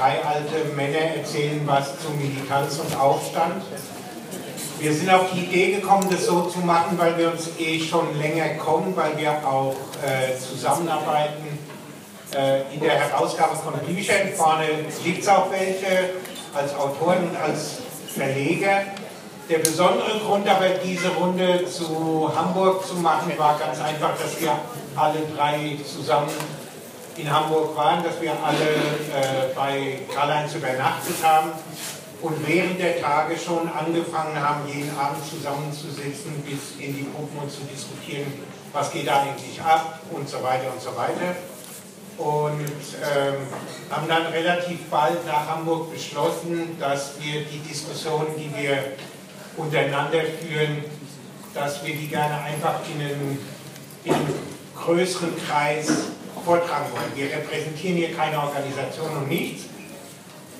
drei alte Männer erzählen was zu Militanz und Aufstand. Wir sind auf die Idee gekommen, das so zu machen, weil wir uns eh schon länger kommen, weil wir auch äh, zusammenarbeiten äh, in der Herausgabe von Büchern. Vorne liegt es auch welche als Autoren und als Verleger. Der besondere Grund aber, diese Runde zu Hamburg zu machen, war ganz einfach, dass wir alle drei zusammen in Hamburg waren, dass wir alle äh, bei Karl-Heinz übernachtet haben und während der Tage schon angefangen haben, jeden Abend zusammenzusitzen, bis in die Gruppen und zu diskutieren, was geht da eigentlich ab und so weiter und so weiter. Und ähm, haben dann relativ bald nach Hamburg beschlossen, dass wir die Diskussionen, die wir untereinander führen, dass wir die gerne einfach in einen, in einen größeren Kreis vortragen wollen. Wir repräsentieren hier keine Organisation und nichts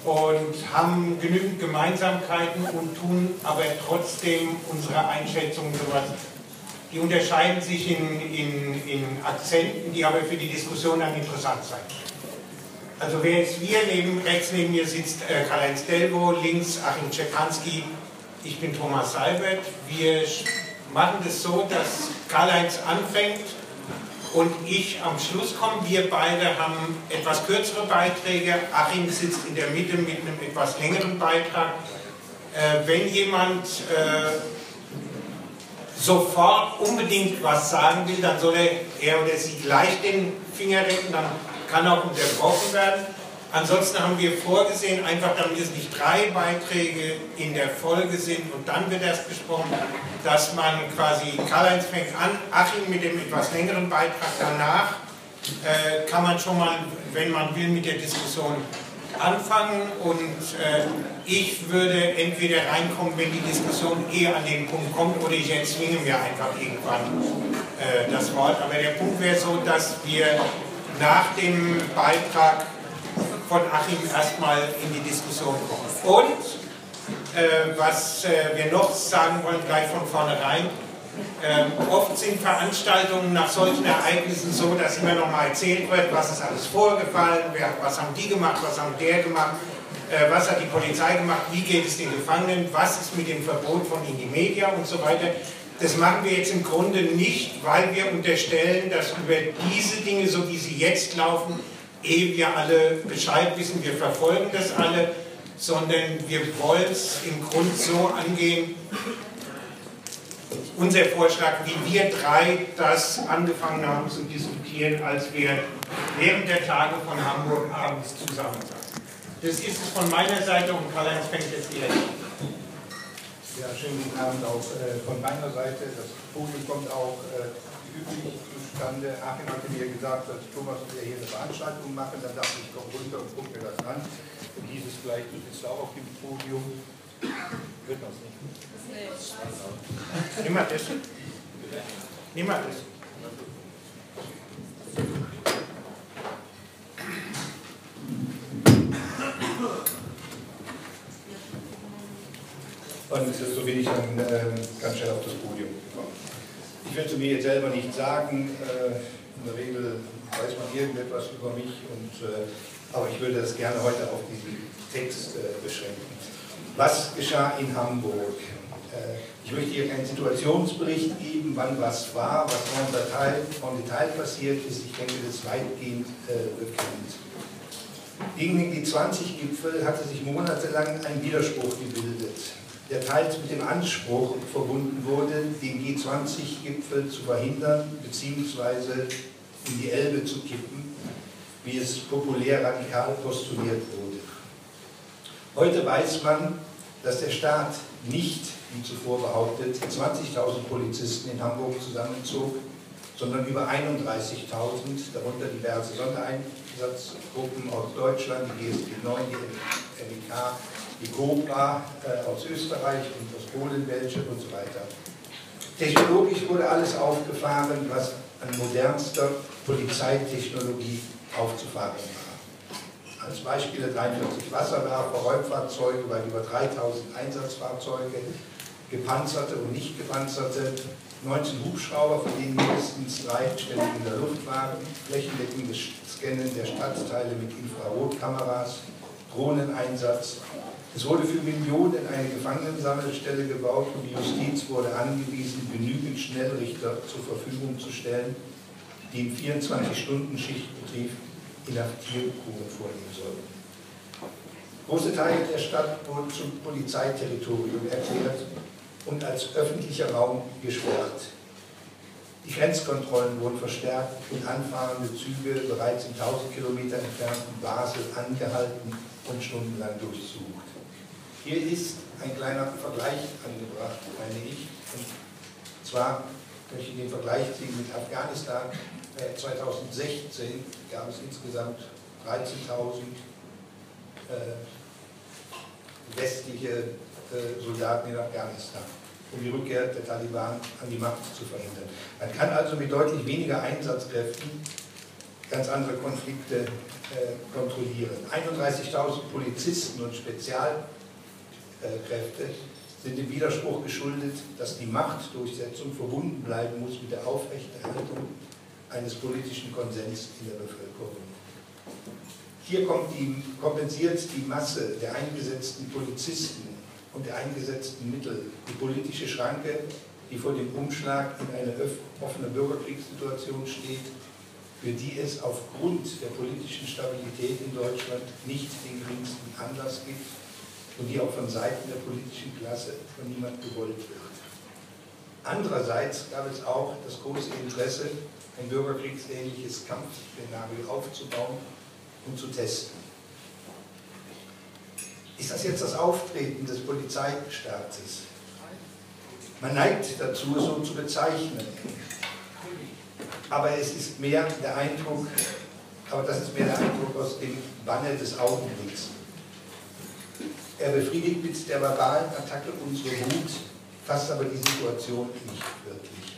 und haben genügend Gemeinsamkeiten und tun aber trotzdem unsere Einschätzungen sowas. Die unterscheiden sich in, in, in Akzenten, die aber für die Diskussion dann interessant sein. Also wer jetzt wir, neben, rechts neben mir sitzt äh, Karl-Heinz Delvo, links Achim Czekanski, ich bin Thomas Seibert. Wir machen das so, dass Karl-Heinz anfängt und ich am Schluss komme. Wir beide haben etwas kürzere Beiträge. Achim sitzt in der Mitte mit einem etwas längeren Beitrag. Äh, wenn jemand äh, sofort unbedingt was sagen will, dann soll er, er oder sie gleich den Finger retten, dann kann auch unterbrochen werden. Ansonsten haben wir vorgesehen, einfach damit es nicht drei Beiträge in der Folge sind und dann wird erst besprochen, dass man quasi, Karl-Heinz fängt an, Achim mit dem etwas längeren Beitrag danach, äh, kann man schon mal, wenn man will, mit der Diskussion anfangen und äh, ich würde entweder reinkommen, wenn die Diskussion eher an den Punkt kommt oder ich erzwinge mir einfach irgendwann äh, das Wort. Aber der Punkt wäre so, dass wir nach dem Beitrag von Achim erstmal in die Diskussion kommen. Und äh, was äh, wir noch sagen wollen, gleich von vornherein, äh, oft sind Veranstaltungen nach solchen Ereignissen so, dass immer noch mal erzählt wird, was ist alles vorgefallen, wer, was haben die gemacht, was haben der gemacht, äh, was hat die Polizei gemacht, wie geht es den Gefangenen, was ist mit dem Verbot von Indie-Media und so weiter. Das machen wir jetzt im Grunde nicht, weil wir unterstellen, dass über diese Dinge, so wie sie jetzt laufen, ehe wir alle Bescheid wissen, wir verfolgen das alle, sondern wir wollen es im Grund so angehen, unser Vorschlag, wie wir drei das angefangen haben zu diskutieren, als wir während der Tage von Hamburg abends zusammen saßen. Das ist es von meiner Seite und Karl-Heinz fängt jetzt direkt Ja, schönen guten Abend auch äh, von meiner Seite. Das Podium kommt auch äh, üblich zustande. Achim hatte mir gesagt, dass Thomas und er hier eine Veranstaltung machen. Dann dachte ich, komm runter und guck mir das an. Und hieß es gleich, du bist auch auf dem Podium. Wird das nicht. Nee. Niemand ist. Niemand ist. Und so bin ich dann äh, ganz schnell auf das Podium gekommen. Ich will zu mir jetzt selber nicht sagen, äh, in der Regel weiß man irgendetwas über mich, und, äh, aber ich würde das gerne heute auf diesen Text äh, beschränken. Was geschah in Hamburg? Ich möchte hier keinen Situationsbericht geben, wann was war, was im Detail, im Detail passiert ist. Ich denke, das ist weitgehend bekannt. Gegen den G20-Gipfel hatte sich monatelang ein Widerspruch gebildet der teils mit dem Anspruch verbunden wurde, den G20-Gipfel zu verhindern bzw. in die Elbe zu kippen, wie es populär radikal postuliert wurde. Heute weiß man, dass der Staat nicht, wie zuvor behauptet, 20.000 Polizisten in Hamburg zusammenzog, sondern über 31.000, darunter diverse Sondereinsatzgruppen aus Deutschland, die GSG 9, die MIK, die Cobra äh, aus Österreich und aus Polen welche und so weiter. Technologisch wurde alles aufgefahren, was an modernster Polizeitechnologie aufzufahren war. Als Beispiele 43 Wasserwerfer, Räumfahrzeuge bei über 3000 Einsatzfahrzeuge, gepanzerte und nicht gepanzerte, 19 Hubschrauber, von denen mindestens drei ständig in der Luft waren, flächendeckendes Scannen der Stadtteile mit Infrarotkameras, Drohneneinsatz. Es wurde für Millionen eine Gefangenensammelstelle gebaut und die Justiz wurde angewiesen, genügend Schnellrichter zur Verfügung zu stellen, die im 24-Stunden-Schichtbetrieb Inhaftierungen vornehmen sollten. Große Teile der Stadt wurden zum Polizeiterritorium erklärt und als öffentlicher Raum gesperrt. Die Grenzkontrollen wurden verstärkt und anfahrende Züge bereits in 1000 Kilometer entfernten Basel angehalten und stundenlang durchsucht. Hier ist ein kleiner Vergleich angebracht, meine ich. Und zwar möchte ich den Vergleich ziehen mit Afghanistan. 2016 äh, gab es insgesamt 13.000 äh, westliche Soldaten in Afghanistan um die Rückkehr der Taliban an die Macht zu verhindern. Man kann also mit deutlich weniger Einsatzkräften ganz andere Konflikte äh, kontrollieren. 31.000 Polizisten und Spezialkräfte sind dem Widerspruch geschuldet, dass die Machtdurchsetzung verbunden bleiben muss mit der Aufrechterhaltung eines politischen Konsens in der Bevölkerung. Hier die, kompensiert die Masse der eingesetzten Polizisten und der eingesetzten Mittel die politische Schranke, die vor dem Umschlag in eine offene Bürgerkriegssituation steht, für die es aufgrund der politischen Stabilität in Deutschland nicht den geringsten Anlass gibt und die auch von Seiten der politischen Klasse von niemand gewollt wird. Andererseits gab es auch das große Interesse, ein bürgerkriegsähnliches Kampfszenario aufzubauen und zu testen. Ist das jetzt das Auftreten des Polizeistaates? Man neigt dazu, so zu bezeichnen. Aber es ist mehr der Eindruck, aber das ist mehr der Eindruck aus dem Banne des Augenblicks. Er befriedigt mit der verbalen Attacke unsere Wut, fasst aber die Situation nicht wirklich.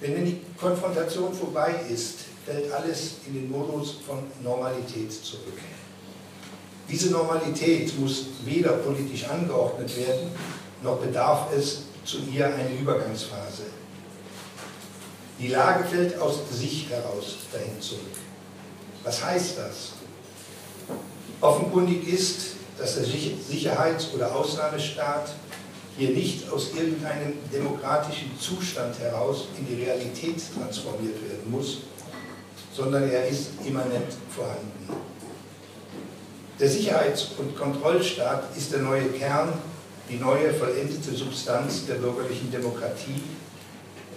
Wenn die Konfrontation vorbei ist, fällt alles in den Modus von Normalität zurück. Diese Normalität muss weder politisch angeordnet werden, noch bedarf es zu ihr eine Übergangsphase. Die Lage fällt aus sich heraus dahin zurück. Was heißt das? Offenkundig ist, dass der Sicherheits- oder Ausnahmestaat hier nicht aus irgendeinem demokratischen Zustand heraus in die Realität transformiert werden muss, sondern er ist immanent vorhanden. Der Sicherheits- und Kontrollstaat ist der neue Kern, die neue vollendete Substanz der bürgerlichen Demokratie,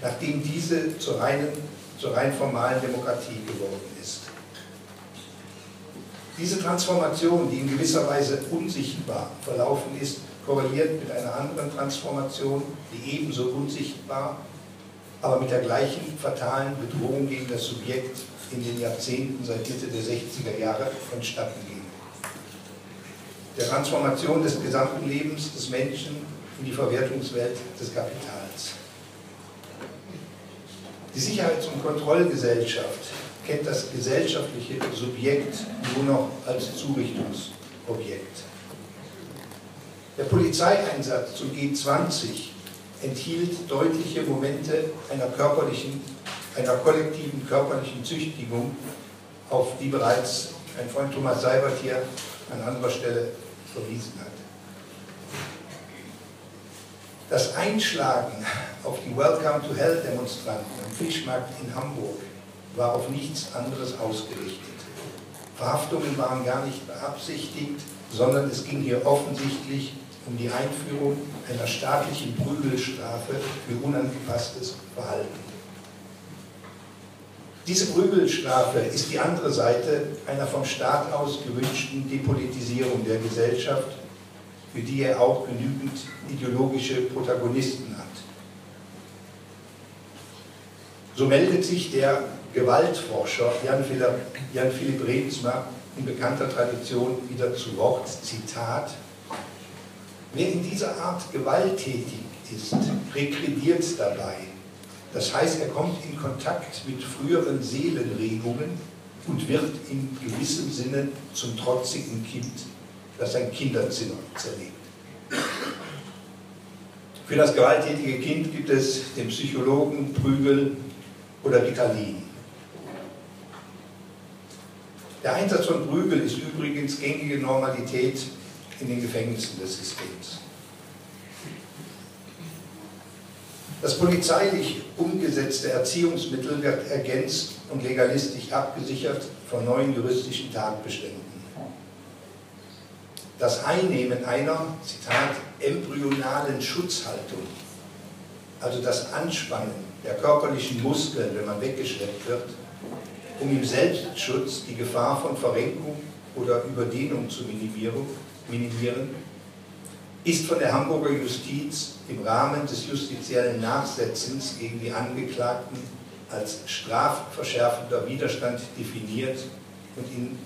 nachdem diese zur, reinen, zur rein formalen Demokratie geworden ist. Diese Transformation, die in gewisser Weise unsichtbar verlaufen ist, korreliert mit einer anderen Transformation, die ebenso unsichtbar, aber mit der gleichen fatalen Bedrohung gegen das Subjekt in den Jahrzehnten seit Mitte der 60er Jahre vonstatten geht der Transformation des gesamten Lebens des Menschen in die Verwertungswelt des Kapitals. Die Sicherheits- und Kontrollgesellschaft kennt das gesellschaftliche Subjekt nur noch als Zurichtungsobjekt. Der Polizeieinsatz zum G20 enthielt deutliche Momente einer körperlichen, einer kollektiven körperlichen Züchtigung, auf die bereits ein Freund Thomas Seibert hier an anderer Stelle verwiesen hat. Das Einschlagen auf die Welcome to Hell Demonstranten am Fischmarkt in Hamburg war auf nichts anderes ausgerichtet. Verhaftungen waren gar nicht beabsichtigt, sondern es ging hier offensichtlich um die Einführung einer staatlichen Prügelstrafe für unangepasstes Verhalten. Diese Prügelstrafe ist die andere Seite einer vom Staat aus gewünschten Depolitisierung der Gesellschaft, für die er auch genügend ideologische Protagonisten hat. So meldet sich der Gewaltforscher Jan-Philipp Jan Reemsma in bekannter Tradition wieder zu Wort, Zitat, Wer in dieser Art gewalttätig ist, rekrediert dabei das heißt, er kommt in Kontakt mit früheren Seelenregungen und wird in gewissem Sinne zum trotzigen Kind, das sein Kinderzimmer zerlegt. Für das gewalttätige Kind gibt es den Psychologen Prügel oder Ritalin. Der Einsatz von Prügel ist übrigens gängige Normalität in den Gefängnissen des Systems. Das polizeilich umgesetzte Erziehungsmittel wird ergänzt und legalistisch abgesichert von neuen juristischen Tatbeständen. Das Einnehmen einer, Zitat, embryonalen Schutzhaltung, also das Anspannen der körperlichen Muskeln, wenn man weggeschleppt wird, um im Selbstschutz die Gefahr von Verrenkung oder Überdehnung zu minimieren, ist von der Hamburger Justiz im Rahmen des justiziellen Nachsetzens gegen die Angeklagten als strafverschärfender Widerstand definiert und in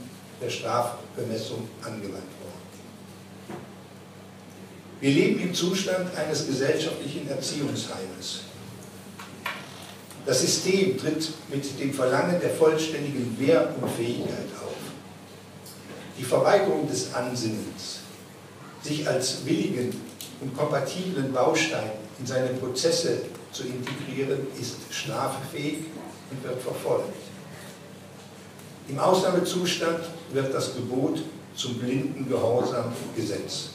der Strafbemessung angewandt worden. Wir leben im Zustand eines gesellschaftlichen Erziehungsheimes. Das System tritt mit dem Verlangen der vollständigen Wehrunfähigkeit auf. Die Verweigerung des Ansinnens, sich als willigen und kompatiblen Baustein in seine Prozesse zu integrieren, ist straffähig und wird verfolgt. Im Ausnahmezustand wird das Gebot zum blinden Gehorsam gesetzt.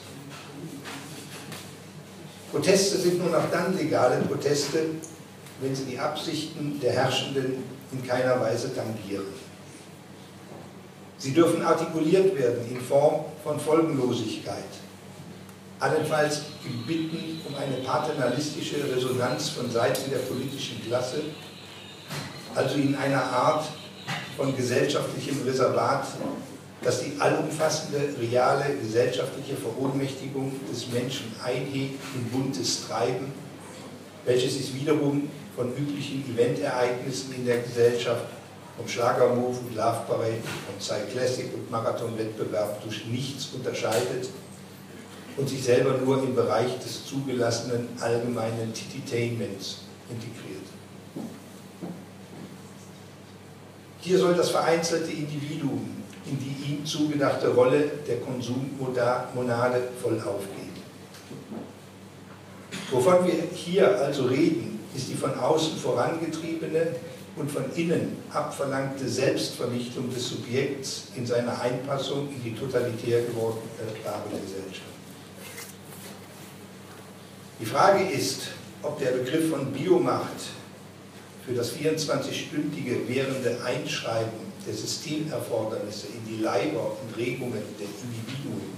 Proteste sind nur noch dann legale Proteste, wenn sie die Absichten der Herrschenden in keiner Weise tangieren. Sie dürfen artikuliert werden in Form von Folgenlosigkeit, allenfalls im Bitten um eine paternalistische Resonanz von Seiten der politischen Klasse, also in einer Art von gesellschaftlichem Reservat, das die allumfassende reale gesellschaftliche Verohnmächtigung des Menschen einhegt in buntes Treiben, welches sich wiederum von üblichen Eventereignissen in der Gesellschaft, vom Schlagermove und Love Parade, vom Psy Classic und Marathonwettbewerb durch nichts unterscheidet und sich selber nur im Bereich des zugelassenen allgemeinen Tititainments integriert. Hier soll das vereinzelte Individuum in die ihm zugedachte Rolle der Konsummonade voll aufgehen. Wovon wir hier also reden, ist die von außen vorangetriebene und von innen abverlangte Selbstvernichtung des Subjekts in seiner Einpassung in die totalitär gewordene Gesellschaft. Die Frage ist, ob der Begriff von Biomacht für das 24-stündige währende Einschreiben der Systemerfordernisse in die Leiber und Regungen der Individuen,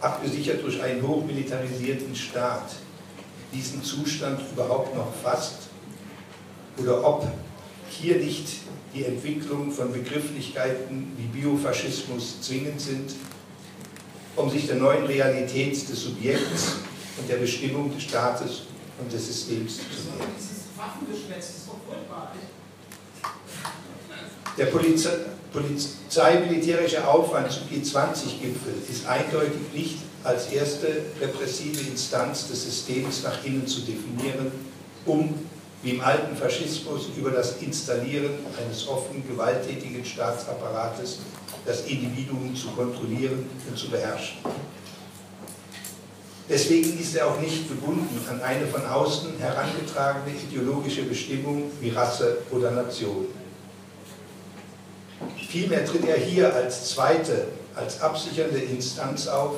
abgesichert durch einen hochmilitarisierten Staat, diesen Zustand überhaupt noch fasst? Oder ob hier nicht die Entwicklung von Begrifflichkeiten wie Biofaschismus zwingend sind, um sich der neuen Realität des Subjekts und der Bestimmung des Staates und des Systems zu nähern. Der Polizei polizeimilitärische Aufwand zum G20-Gipfel ist eindeutig nicht als erste repressive Instanz des Systems nach innen zu definieren, um, wie im alten Faschismus, über das Installieren eines offen gewalttätigen Staatsapparates das Individuum zu kontrollieren und zu beherrschen. Deswegen ist er auch nicht gebunden an eine von außen herangetragene ideologische Bestimmung wie Rasse oder Nation. Vielmehr tritt er hier als zweite, als absichernde Instanz auf,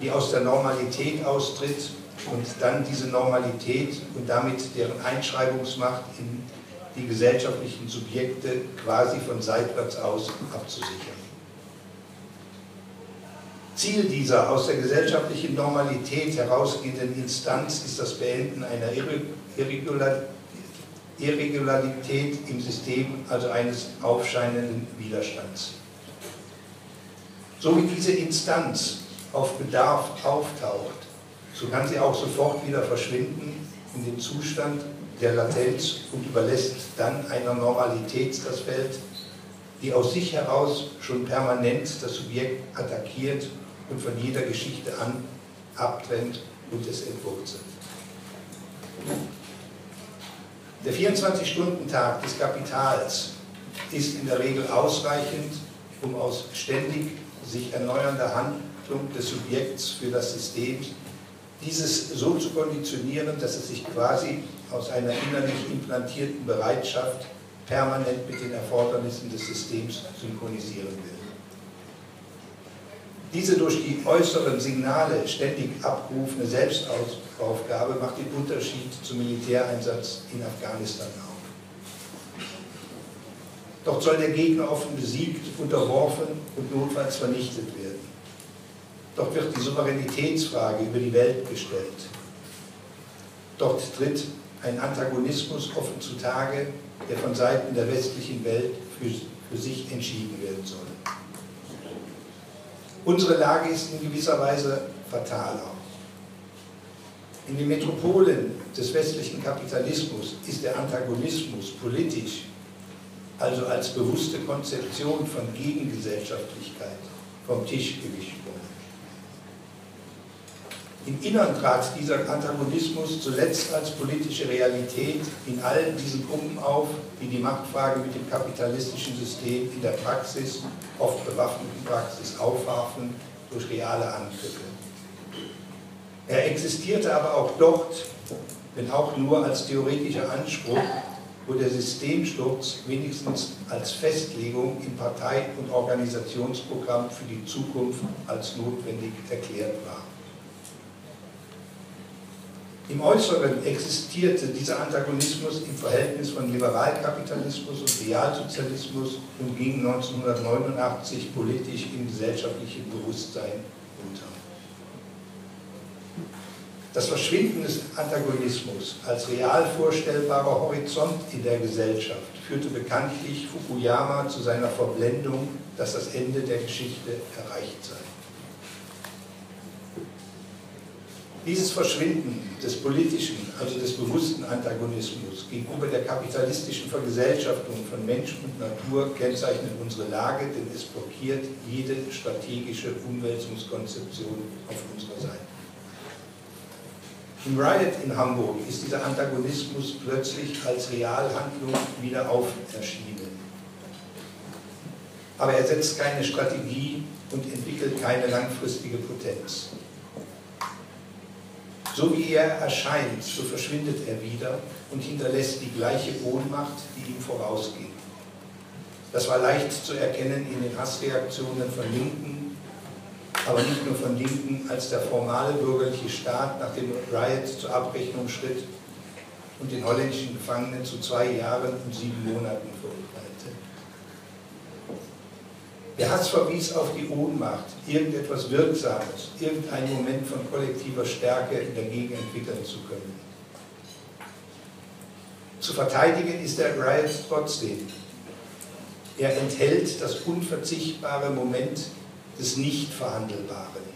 die aus der Normalität austritt und dann diese Normalität und damit deren Einschreibungsmacht in die gesellschaftlichen Subjekte quasi von seitwärts aus abzusichern. Ziel dieser aus der gesellschaftlichen Normalität herausgehenden Instanz ist das Beenden einer Irregularität im System, also eines aufscheinenden Widerstands. So wie diese Instanz auf Bedarf auftaucht, so kann sie auch sofort wieder verschwinden in den Zustand der Latenz und überlässt dann einer Normalität das Feld, die aus sich heraus schon permanent das Subjekt attackiert und von jeder Geschichte an abtrennt und es entwurzelt. Der 24-Stunden-Tag des Kapitals ist in der Regel ausreichend, um aus ständig sich erneuernder Handlung des Subjekts für das System dieses so zu konditionieren, dass es sich quasi aus einer innerlich implantierten Bereitschaft, permanent mit den Erfordernissen des Systems synchronisieren will. Diese durch die äußeren Signale ständig abrufende Selbstaufgabe macht den Unterschied zum Militäreinsatz in Afghanistan auf. Dort soll der Gegner offen besiegt, unterworfen und notfalls vernichtet werden. Dort wird die Souveränitätsfrage über die Welt gestellt. Dort tritt ein Antagonismus offen zutage, der von Seiten der westlichen Welt für, für sich entschieden werden soll. Unsere Lage ist in gewisser Weise fatal auch. In den Metropolen des westlichen Kapitalismus ist der Antagonismus politisch, also als bewusste Konzeption von Gegengesellschaftlichkeit, vom Tisch gewischt. Im Innern trat dieser Antagonismus zuletzt als politische Realität in all diesen Gruppen auf, die die Machtfrage mit dem kapitalistischen System in der Praxis, oft bewaffneten Praxis, aufwarfen durch reale Angriffe. Er existierte aber auch dort, wenn auch nur als theoretischer Anspruch, wo der Systemsturz wenigstens als Festlegung im Partei- und Organisationsprogramm für die Zukunft als notwendig erklärt war. Im Äußeren existierte dieser Antagonismus im Verhältnis von Liberalkapitalismus und Realsozialismus und ging 1989 politisch im gesellschaftlichen Bewusstsein unter. Das Verschwinden des Antagonismus als real vorstellbarer Horizont in der Gesellschaft führte bekanntlich Fukuyama zu seiner Verblendung, dass das Ende der Geschichte erreicht sei. Dieses Verschwinden des politischen, also des bewussten Antagonismus gegenüber der kapitalistischen Vergesellschaftung von Mensch und Natur kennzeichnet unsere Lage, denn es blockiert jede strategische Umwälzungskonzeption auf unserer Seite. Im Riot in Hamburg ist dieser Antagonismus plötzlich als Realhandlung wieder auferschienen. Aber er setzt keine Strategie und entwickelt keine langfristige Potenz. So wie er erscheint, so verschwindet er wieder und hinterlässt die gleiche Ohnmacht, die ihm vorausging. Das war leicht zu erkennen in den Hassreaktionen von Linken, aber nicht nur von Linken, als der formale bürgerliche Staat nach dem Riot zur Abrechnung schritt und den holländischen Gefangenen zu zwei Jahren und sieben Monaten verurteilte. Der Hass verwies auf die Ohnmacht, irgendetwas Wirksames, irgendeinen Moment von kollektiver Stärke dagegen entwickeln zu können. Zu verteidigen ist der Riot trotzdem. Er enthält das unverzichtbare Moment des Nicht-Verhandelbaren.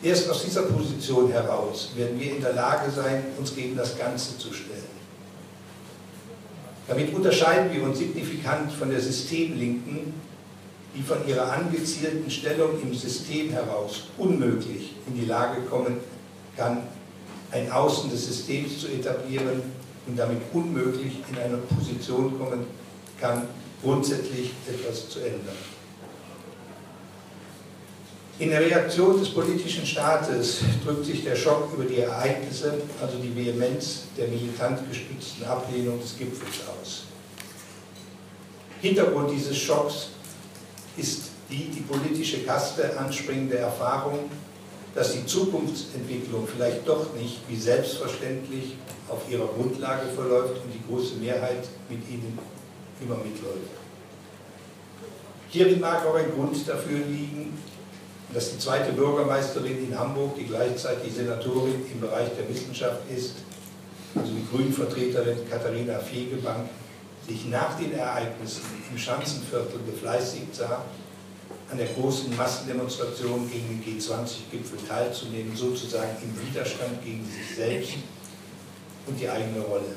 Erst aus dieser Position heraus werden wir in der Lage sein, uns gegen das Ganze zu stellen. Damit unterscheiden wir uns signifikant von der Systemlinken, die von ihrer angezielten Stellung im System heraus unmöglich in die Lage kommen kann, ein Außen des Systems zu etablieren und damit unmöglich in eine Position kommen kann, grundsätzlich etwas zu ändern. In der Reaktion des politischen Staates drückt sich der Schock über die Ereignisse, also die Vehemenz der militant gestützten Ablehnung des Gipfels aus. Hintergrund dieses Schocks ist die die politische Kaste anspringende Erfahrung, dass die Zukunftsentwicklung vielleicht doch nicht wie selbstverständlich auf ihrer Grundlage verläuft und die große Mehrheit mit ihnen immer mitläuft. Hierin mag auch ein Grund dafür liegen, dass die zweite Bürgermeisterin in Hamburg, die gleichzeitig Senatorin im Bereich der Wissenschaft ist, also die Grünvertreterin Katharina Fegebank, sich nach den Ereignissen im Schanzenviertel befleißigt sah, an der großen Massendemonstration gegen den G20-Gipfel teilzunehmen, sozusagen im Widerstand gegen sich selbst und die eigene Rolle.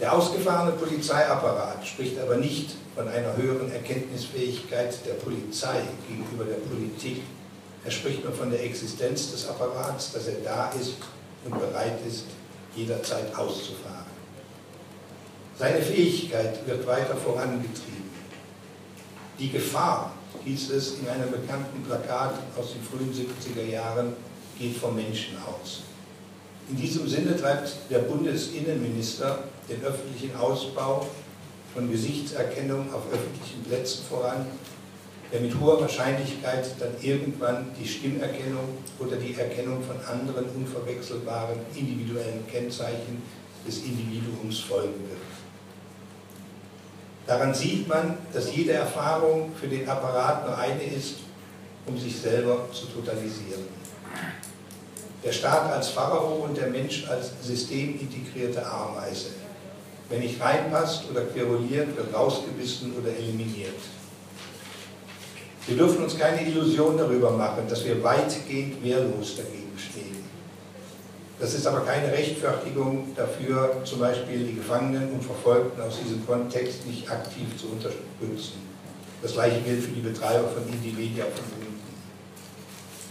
Der ausgefahrene Polizeiapparat spricht aber nicht von einer höheren Erkenntnisfähigkeit der Polizei gegenüber der Politik. Er spricht nur von der Existenz des Apparats, dass er da ist und bereit ist, jederzeit auszufahren. Seine Fähigkeit wird weiter vorangetrieben. Die Gefahr, hieß es in einem bekannten Plakat aus den frühen 70er Jahren, geht vom Menschen aus. In diesem Sinne treibt der Bundesinnenminister den öffentlichen Ausbau von Gesichtserkennung auf öffentlichen Plätzen voran, der mit hoher Wahrscheinlichkeit dann irgendwann die Stimmerkennung oder die Erkennung von anderen unverwechselbaren individuellen Kennzeichen des Individuums folgen wird. Daran sieht man, dass jede Erfahrung für den Apparat nur eine ist, um sich selber zu totalisieren. Der Staat als Pharao und der Mensch als systemintegrierte Ameise. Wenn nicht reinpasst oder queruliert, wird rausgebissen oder eliminiert. Wir dürfen uns keine Illusion darüber machen, dass wir weitgehend wehrlos dagegen stehen. Das ist aber keine Rechtfertigung dafür, zum Beispiel die Gefangenen und Verfolgten aus diesem Kontext nicht aktiv zu unterstützen. Das gleiche gilt für die Betreiber von verbunden.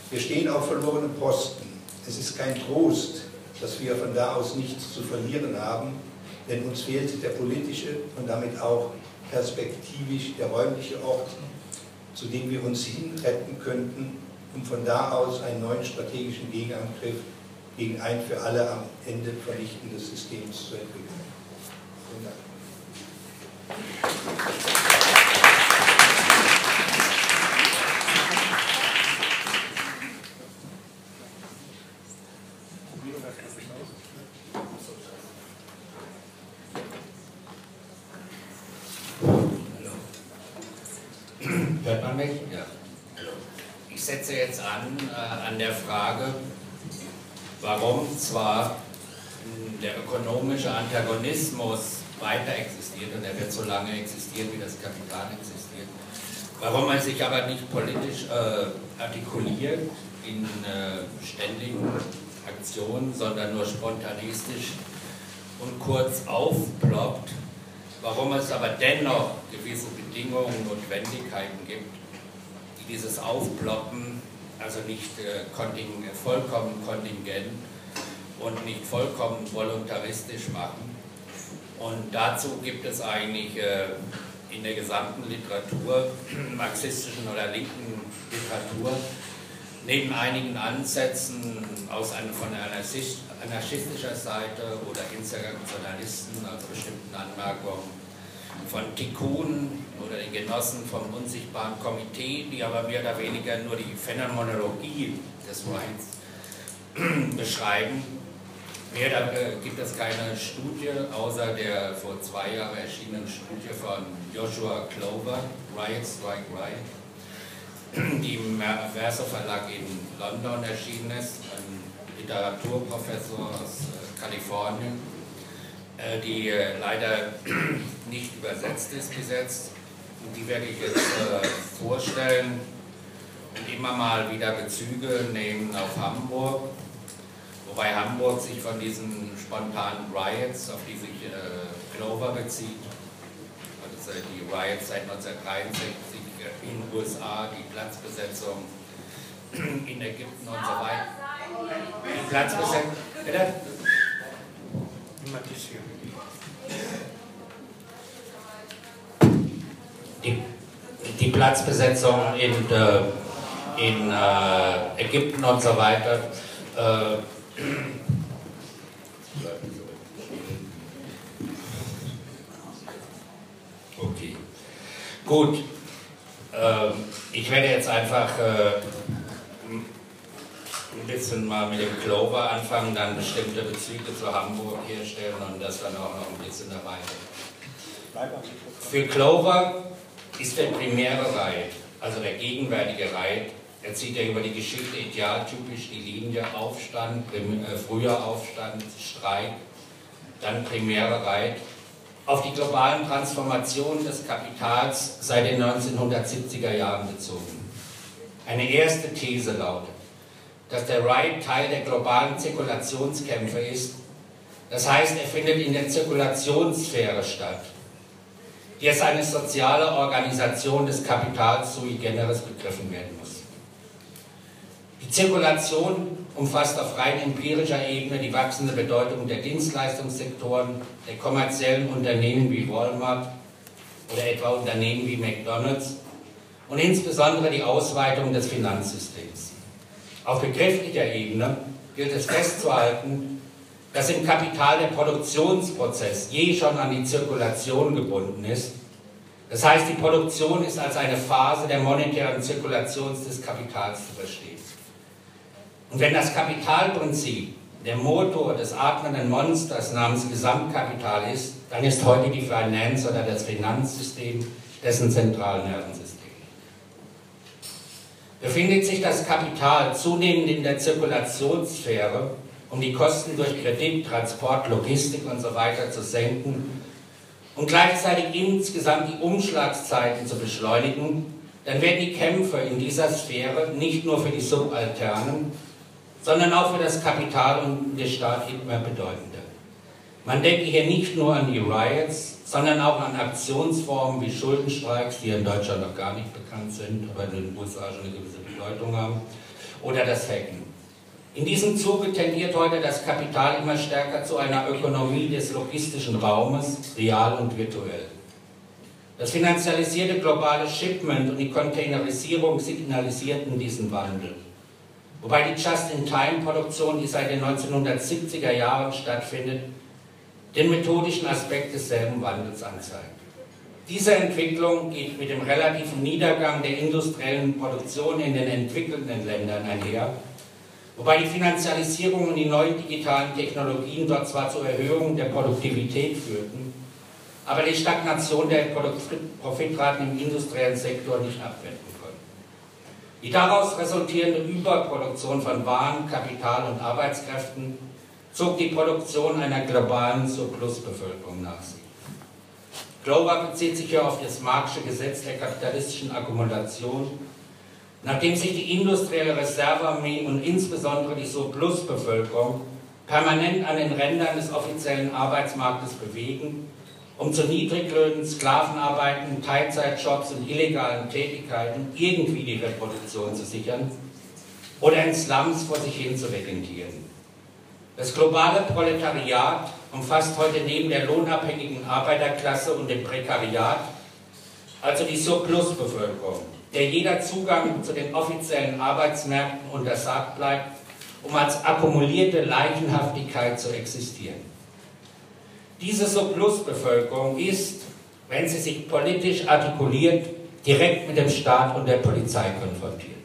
Wir stehen auf verlorenen Posten. Es ist kein Trost, dass wir von da aus nichts zu verlieren haben, denn uns fehlt der politische und damit auch perspektivisch der räumliche Ort, zu dem wir uns hinretten könnten, um von da aus einen neuen strategischen Gegenangriff gegen ein für alle am Ende vernichtendes System zu entwickeln. Vielen Dank. setze jetzt an, äh, an der Frage, warum zwar der ökonomische Antagonismus weiter existiert und er wird so lange existieren, wie das Kapital existiert, warum er sich aber nicht politisch äh, artikuliert in äh, ständigen Aktionen, sondern nur spontanistisch und kurz aufploppt, warum es aber dennoch gewisse Bedingungen, Notwendigkeiten gibt, dieses Aufploppen, also nicht äh, konting vollkommen kontingent und nicht vollkommen voluntaristisch machen. Und dazu gibt es eigentlich äh, in der gesamten Literatur, marxistischen oder linken Literatur, neben einigen Ansätzen aus einer, von anarchistischer Seite oder Insurrektionalisten, also bestimmten Anmerkungen, von Tikkun oder den Genossen vom Unsichtbaren Komitee, die aber mehr oder weniger nur die Phänomenologie des Rights beschreiben. Mehr da äh, gibt es keine Studie, außer der vor zwei Jahren erschienenen Studie von Joshua Clover, Riot Strike Riot, die im Verso Verlag in London erschienen ist, ein Literaturprofessor aus äh, Kalifornien äh, die leider nicht übersetzt ist bis jetzt. Und die werde ich jetzt vorstellen und immer mal wieder Bezüge nehmen auf Hamburg. Wobei Hamburg sich von diesen spontanen Riots, auf die sich Clover bezieht, also die Riots seit 1963 in den USA, die Platzbesetzung in Ägypten und so weiter. Die Platzbesetzung. Bitte? Die, die Platzbesetzung in, äh, in äh, Ägypten und so weiter. Äh, okay. Gut. Ähm, ich werde jetzt einfach äh, ein bisschen mal mit dem Clover anfangen, dann bestimmte Bezüge zu Hamburg herstellen und das dann auch noch ein bisschen dabei. Für Clover ist der primäre Reit, also der gegenwärtige Reit, er zieht ja über die Geschichte idealtypisch die Linie Aufstand, äh, früher Aufstand, Streik, dann primäre Reit, auf die globalen Transformationen des Kapitals seit den 1970er Jahren bezogen. Eine erste These lautet, dass der Right Teil der globalen Zirkulationskämpfe ist. Das heißt, er findet in der Zirkulationssphäre statt, die als eine soziale Organisation des Kapitals sui generis begriffen werden muss. Zirkulation umfasst auf rein empirischer Ebene die wachsende Bedeutung der Dienstleistungssektoren, der kommerziellen Unternehmen wie Walmart oder etwa Unternehmen wie McDonald's und insbesondere die Ausweitung des Finanzsystems. Auf begrifflicher Ebene gilt es festzuhalten, dass im Kapital der Produktionsprozess je schon an die Zirkulation gebunden ist. Das heißt, die Produktion ist als eine Phase der monetären Zirkulation des Kapitals zu verstehen. Und wenn das Kapitalprinzip der Motor des atmenden Monsters namens Gesamtkapital ist, dann ist heute die Finance oder das Finanzsystem dessen Zentralnervensystem. Befindet sich das Kapital zunehmend in der Zirkulationssphäre, um die Kosten durch Kredit, Transport, Logistik und so weiter zu senken und gleichzeitig insgesamt die Umschlagszeiten zu beschleunigen, dann werden die Kämpfe in dieser Sphäre nicht nur für die Subalternen, sondern auch für das Kapital und den Staat immer bedeutender. Man denke hier nicht nur an die Riots, sondern auch an Aktionsformen wie Schuldenstreiks, die in Deutschland noch gar nicht bekannt sind, aber in den USA schon eine gewisse Bedeutung haben, oder das Hacken. In diesem Zuge tendiert heute das Kapital immer stärker zu einer Ökonomie des logistischen Raumes, real und virtuell. Das finanzialisierte globale Shipment und die Containerisierung signalisierten diesen Wandel. Wobei die Just-in-Time-Produktion, die seit den 1970er Jahren stattfindet, den methodischen Aspekt desselben Wandels anzeigt. Diese Entwicklung geht mit dem relativen Niedergang der industriellen Produktion in den entwickelnden Ländern einher Wobei die Finanzialisierung und die neuen digitalen Technologien dort zwar zur Erhöhung der Produktivität führten, aber die Stagnation der Profitraten im industriellen Sektor nicht abwenden. Die daraus resultierende Überproduktion von Waren, Kapital und Arbeitskräften zog die Produktion einer globalen Surplusbevölkerung nach sich. Glover bezieht sich hier auf das Marxische Gesetz der kapitalistischen Akkumulation Nachdem sich die industrielle Reservearmee und insbesondere die Surplusbevölkerung permanent an den Rändern des offiziellen Arbeitsmarktes bewegen, um zu Niedriglöhnen, Sklavenarbeiten, Teilzeitjobs und illegalen Tätigkeiten irgendwie die Reproduktion zu sichern oder in Slums vor sich hin zu vegetieren. Das globale Proletariat umfasst heute neben der lohnabhängigen Arbeiterklasse und dem Prekariat also die Surplusbevölkerung der jeder Zugang zu den offiziellen Arbeitsmärkten untersagt bleibt, um als akkumulierte Leichenhaftigkeit zu existieren. Diese Surplusbevölkerung ist, wenn sie sich politisch artikuliert, direkt mit dem Staat und der Polizei konfrontiert.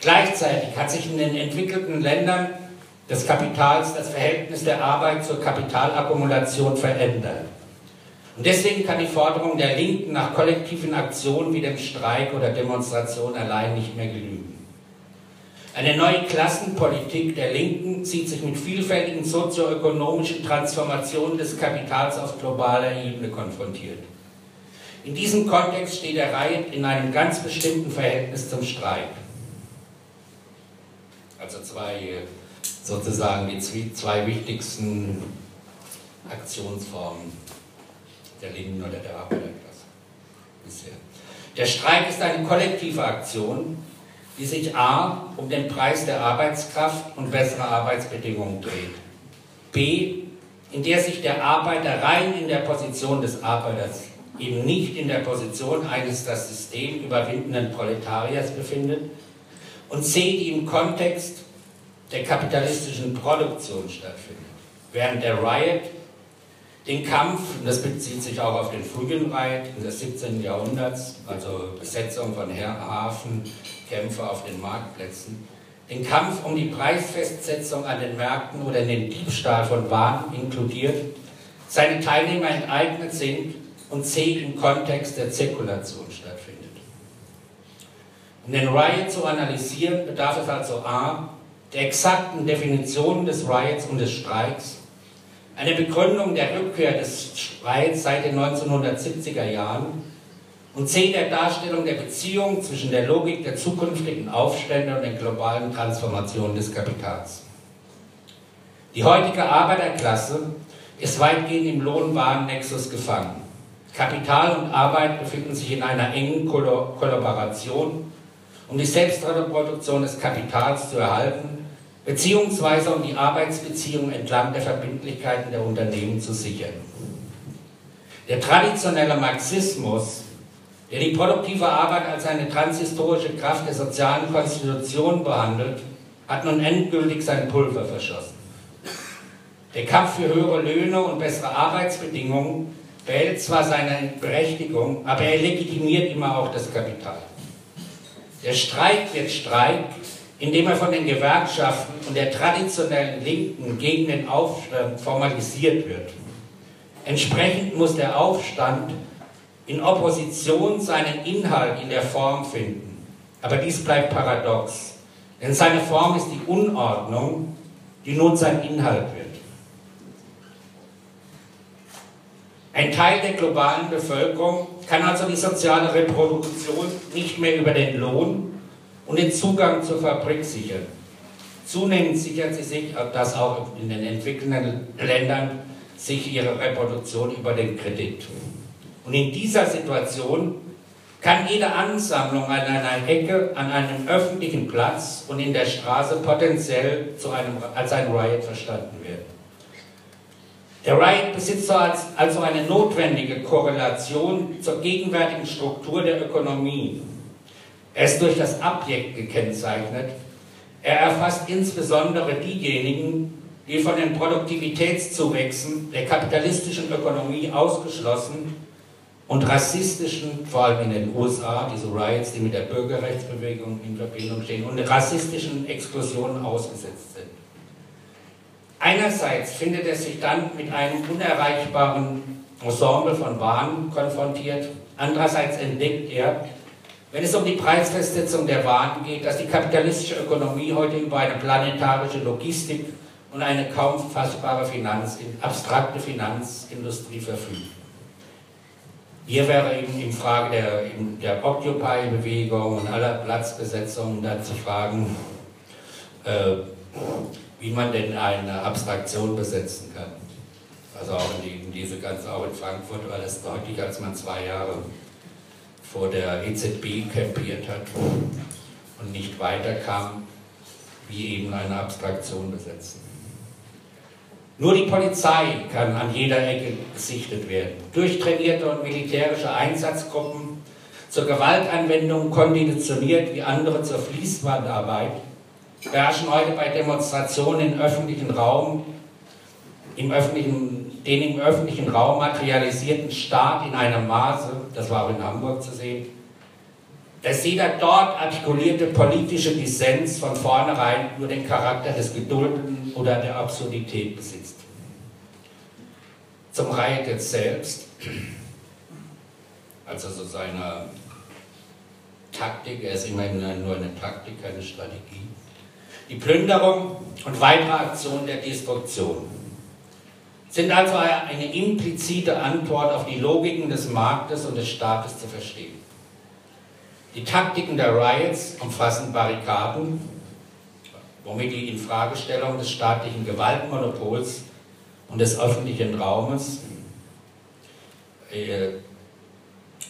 Gleichzeitig hat sich in den entwickelten Ländern des Kapitals das Verhältnis der Arbeit zur Kapitalakkumulation verändert. Und deswegen kann die Forderung der Linken nach kollektiven Aktionen wie dem Streik oder Demonstration allein nicht mehr genügen. Eine neue Klassenpolitik der Linken sieht sich mit vielfältigen sozioökonomischen Transformationen des Kapitals auf globaler Ebene konfrontiert. In diesem Kontext steht der Reihe in einem ganz bestimmten Verhältnis zum Streik. Also zwei, sozusagen die zwei wichtigsten Aktionsformen der Linken oder der Arbeiterklasse bisher. Der Streik ist eine kollektive Aktion, die sich a. um den Preis der Arbeitskraft und bessere Arbeitsbedingungen dreht, b. in der sich der Arbeiter rein in der Position des Arbeiters, eben nicht in der Position eines das System überwindenden Proletariers befindet, und c. die im Kontext der kapitalistischen Produktion stattfindet. Während der Riot den Kampf, und das bezieht sich auch auf den frühen Reit des 17. Jahrhunderts, also Besetzung von Hafen, Kämpfe auf den Marktplätzen, den Kampf um die Preisfestsetzung an den Märkten oder den Diebstahl von Waren inkludiert, seine Teilnehmer enteignet sind und C im Kontext der Zirkulation stattfindet. Um den Riot zu analysieren, bedarf es also a. der exakten Definition des Riots und des Streiks eine Begründung der Rückkehr des Streits seit den 1970er Jahren und C der Darstellung der Beziehung zwischen der Logik der zukünftigen Aufstände und der globalen Transformation des Kapitals. Die heutige Arbeiterklasse ist weitgehend im Lohnwaren-Nexus gefangen. Kapital und Arbeit befinden sich in einer engen Kollaboration, um die Selbstreproduktion des Kapitals zu erhalten beziehungsweise um die Arbeitsbeziehungen entlang der Verbindlichkeiten der Unternehmen zu sichern. Der traditionelle Marxismus, der die produktive Arbeit als eine transhistorische Kraft der sozialen Konstitution behandelt, hat nun endgültig sein Pulver verschossen. Der Kampf für höhere Löhne und bessere Arbeitsbedingungen behält zwar seine Berechtigung, aber er legitimiert immer auch das Kapital. Der Streik wird Streik, indem er von den Gewerkschaften und der traditionellen Linken gegen den Aufstand formalisiert wird. Entsprechend muss der Aufstand in Opposition seinen Inhalt in der Form finden. Aber dies bleibt paradox, denn seine Form ist die Unordnung, die nun sein Inhalt wird. Ein Teil der globalen Bevölkerung kann also die soziale Reproduktion nicht mehr über den Lohn und den Zugang zur Fabrik sichern. Zunehmend sichert sie sich, dass auch in den entwickelnden Ländern sich ihre Reproduktion über den Kredit. Und in dieser Situation kann jede Ansammlung an einer Ecke, an einem öffentlichen Platz und in der Straße potenziell zu einem, als ein Riot verstanden werden. Der Riot besitzt also eine notwendige Korrelation zur gegenwärtigen Struktur der Ökonomie. Er ist durch das Abjekt gekennzeichnet. Er erfasst insbesondere diejenigen, die von den Produktivitätszuwächsen der kapitalistischen Ökonomie ausgeschlossen und rassistischen, vor allem in den USA, diese Riots, die mit der Bürgerrechtsbewegung in Verbindung stehen, und rassistischen Explosionen ausgesetzt sind. Einerseits findet er sich dann mit einem unerreichbaren Ensemble von Waren konfrontiert, andererseits entdeckt er, wenn es um die Preisfestsetzung der Waren geht, dass die kapitalistische Ökonomie heute über eine planetarische Logistik und eine kaum fassbare Finanz, abstrakte Finanzindustrie verfügt. Hier wäre eben in Frage der, der Occupy-Bewegung und aller Platzbesetzungen da zu fragen, äh, wie man denn eine Abstraktion besetzen kann. Also auch in, die, in diese ganze, auch in Frankfurt war das deutlich, als man zwei Jahre vor der EZB campiert hat und nicht weiterkam, wie eben eine Abstraktion besetzen. Nur die Polizei kann an jeder Ecke gesichtet werden. Durchtrainierte und militärische Einsatzgruppen zur Gewaltanwendung konditioniert wie andere zur Fließbandarbeit beherrschen heute bei Demonstrationen im öffentlichen Raum, im öffentlichen, den im öffentlichen Raum materialisierten Staat in einem Maße, das war auch in Hamburg zu sehen, dass jeder dort artikulierte politische Dissens von vornherein nur den Charakter des Geduldeten oder der Absurdität besitzt. Zum jetzt selbst, also so seine Taktik, er ist immerhin nur eine Taktik, keine Strategie. Die Plünderung und weitere Aktionen der Destruktion sind also eine implizite Antwort auf die Logiken des Marktes und des Staates zu verstehen. Die Taktiken der Riots umfassen Barrikaden, womit die Infragestellung des staatlichen Gewaltmonopols und des öffentlichen Raumes äh,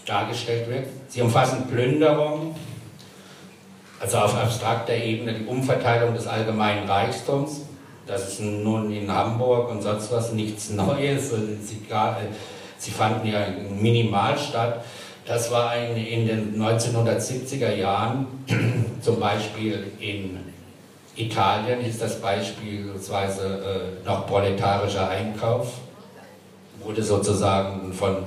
dargestellt wird. Sie umfassen Plünderung, also auf abstrakter Ebene die Umverteilung des allgemeinen Reichtums. Das ist nun in Hamburg und sonst was nichts Neues. Sie, sie fanden ja minimal statt. Das war ein, in den 1970er Jahren, zum Beispiel in Italien ist das beispielsweise äh, noch proletarischer Einkauf, wurde sozusagen von,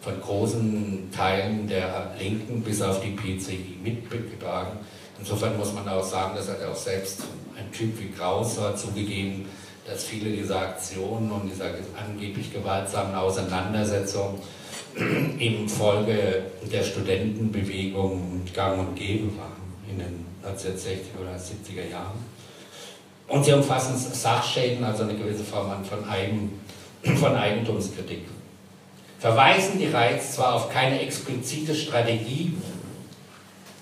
von großen Teilen der Linken bis auf die PCI mitgetragen. Insofern muss man auch sagen, dass er auch selbst ein Typ wie Kraus war, zugegeben, dass viele dieser Aktionen und dieser angeblich gewaltsamen Auseinandersetzungen im Folge der Studentenbewegung gang und gäbe waren in den 1960er oder 70er Jahren. Und sie umfassen Sachschäden, also eine gewisse Form von, Eigen, von Eigentumskritik. Verweisen die Reiz zwar auf keine explizite Strategie,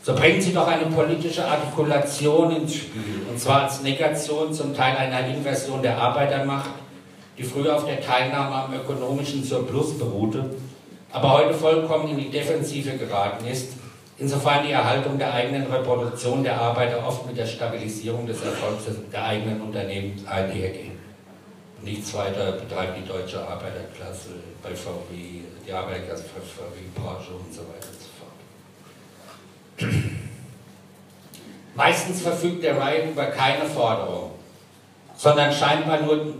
so bringen sie doch eine politische Artikulation ins Spiel, und zwar als Negation zum Teil einer Inversion der Arbeitermacht, die früher auf der Teilnahme am ökonomischen Surplus beruhte, aber heute vollkommen in die Defensive geraten ist, insofern die Erhaltung der eigenen Reproduktion der Arbeiter oft mit der Stabilisierung des Erfolgs der eigenen Unternehmen einhergeht. Nichts weiter betreibt die deutsche Arbeiterklasse bei VW, die Arbeiterklasse bei VW, Porsche und so weiter. Meistens verfügt der Riot über keine Forderung, sondern scheinbar nur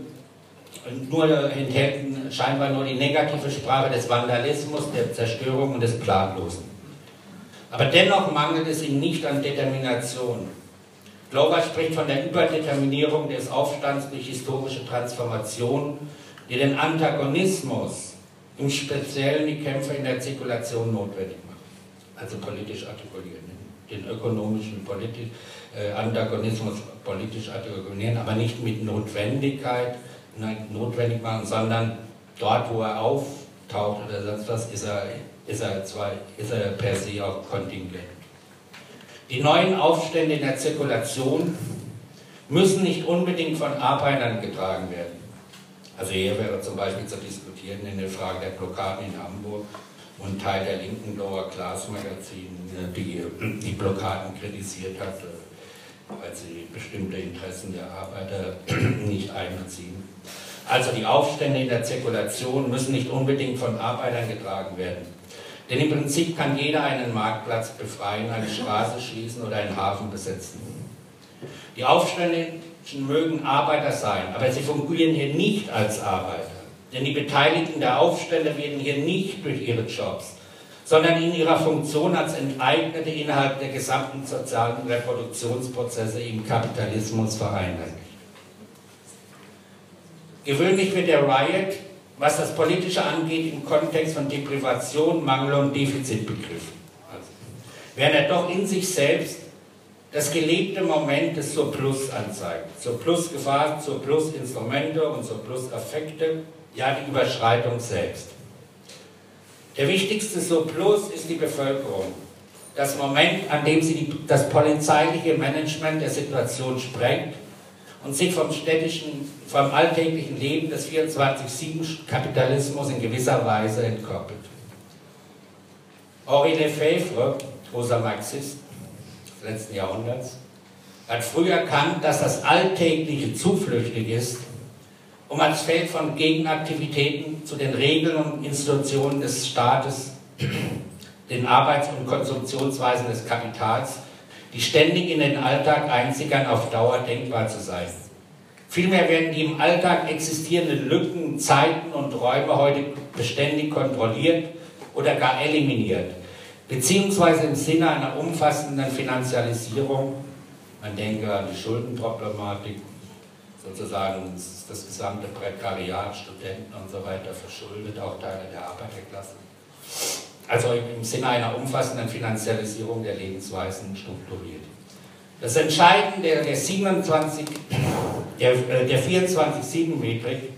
nur enthält scheinbar nur die negative Sprache des Vandalismus, der Zerstörung und des Planlosen. Aber dennoch mangelt es ihm nicht an Determination. Glover spricht von der Überdeterminierung des Aufstands durch historische Transformation, die den Antagonismus, im Speziellen die Kämpfe in der Zirkulation notwendig macht. Also politisch artikulieren, den ökonomischen politi äh, Antagonismus politisch artikulieren, aber nicht mit Notwendigkeit, nein, notwendig machen, sondern dort, wo er auftaucht oder sonst was, ist er, ist er, zwar, ist er per se auch kontingent. Die neuen Aufstände in der Zirkulation müssen nicht unbedingt von Arbeitern getragen werden. Also hier wäre zum Beispiel zu diskutieren in der Frage der Blockaden in Hamburg und Teil der linken Lower Class Magazin, die die Blockaden kritisiert hat, weil sie bestimmte Interessen der Arbeiter nicht einbeziehen. Also die Aufstände in der Zirkulation müssen nicht unbedingt von Arbeitern getragen werden. Denn im Prinzip kann jeder einen Marktplatz befreien, eine Straße schließen oder einen Hafen besetzen. Die Aufständischen mögen Arbeiter sein, aber sie fungieren hier nicht als Arbeiter. Denn die Beteiligten der Aufstände werden hier nicht durch ihre Jobs, sondern in ihrer Funktion als Enteignete innerhalb der gesamten sozialen Reproduktionsprozesse im Kapitalismus vereinheitlicht. Gewöhnlich wird der Riot was das Politische angeht, im Kontext von Deprivation, Mangel und Defizit begriffen. Also, während er doch in sich selbst das gelebte Moment des Surplus anzeigt. Surplus-Gefahr, Surplus-Instrumente und Surplus-Affekte, ja die Überschreitung selbst. Der wichtigste Surplus ist die Bevölkerung. Das Moment, an dem sie die, das polizeiliche Management der Situation sprengt und sich vom städtischen, vom alltäglichen Leben des 24-7-Kapitalismus in gewisser Weise entkoppelt. Henri Lefebvre, großer Marxist des letzten Jahrhunderts, hat früh erkannt, dass das Alltägliche zuflüchtig ist, um als Feld von Gegenaktivitäten zu den Regeln und Institutionen des Staates, den Arbeits- und Konsumptionsweisen des Kapitals die ständig in den Alltag einzigern, auf Dauer denkbar zu sein. Vielmehr werden die im Alltag existierenden Lücken, Zeiten und Räume heute beständig kontrolliert oder gar eliminiert, beziehungsweise im Sinne einer umfassenden Finanzialisierung, man denke an die Schuldenproblematik, sozusagen das gesamte Prekariat, Studenten und so weiter verschuldet, auch Teile der Arbeiterklasse also im Sinne einer umfassenden Finanzialisierung der Lebensweisen strukturiert. Das Entscheidende der, 27, der, äh, der 24-7-Metrik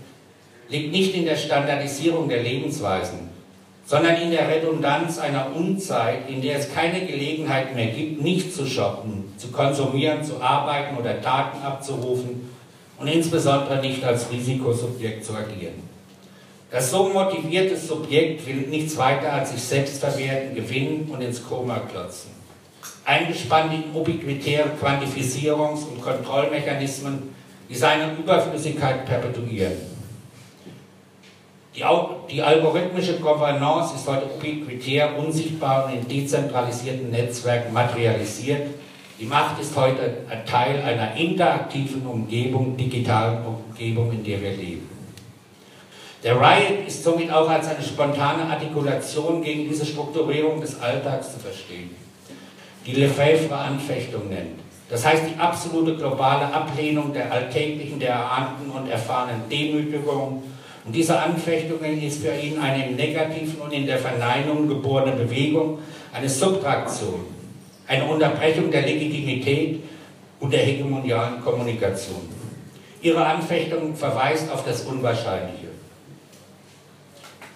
liegt nicht in der Standardisierung der Lebensweisen, sondern in der Redundanz einer Unzeit, in der es keine Gelegenheit mehr gibt, nicht zu shoppen, zu konsumieren, zu arbeiten oder Daten abzurufen und insbesondere nicht als Risikosubjekt zu agieren. Das so motivierte Subjekt will nichts weiter als sich selbst verwerten, gewinnen und ins Koma klotzen. Eingespannt in ubiquitäre Quantifizierungs- und Kontrollmechanismen, die seine Überflüssigkeit perpetuieren. Die, die, algorithmische Governance ist heute ubiquitär, unsichtbar und in dezentralisierten Netzwerken materialisiert. Die Macht ist heute ein Teil einer interaktiven Umgebung, digitalen Umgebung, in der wir leben. Der Riot ist somit auch als eine spontane Artikulation gegen diese Strukturierung des Alltags zu verstehen, die Lefebvre-Anfechtung nennt. Das heißt die absolute globale Ablehnung der alltäglichen, der erahnten und erfahrenen Demütigung. Und diese Anfechtung ist für ihn eine im Negativen und in der Verneinung geborene Bewegung, eine Subtraktion, eine Unterbrechung der Legitimität und der hegemonialen Kommunikation. Ihre Anfechtung verweist auf das Unwahrscheinliche.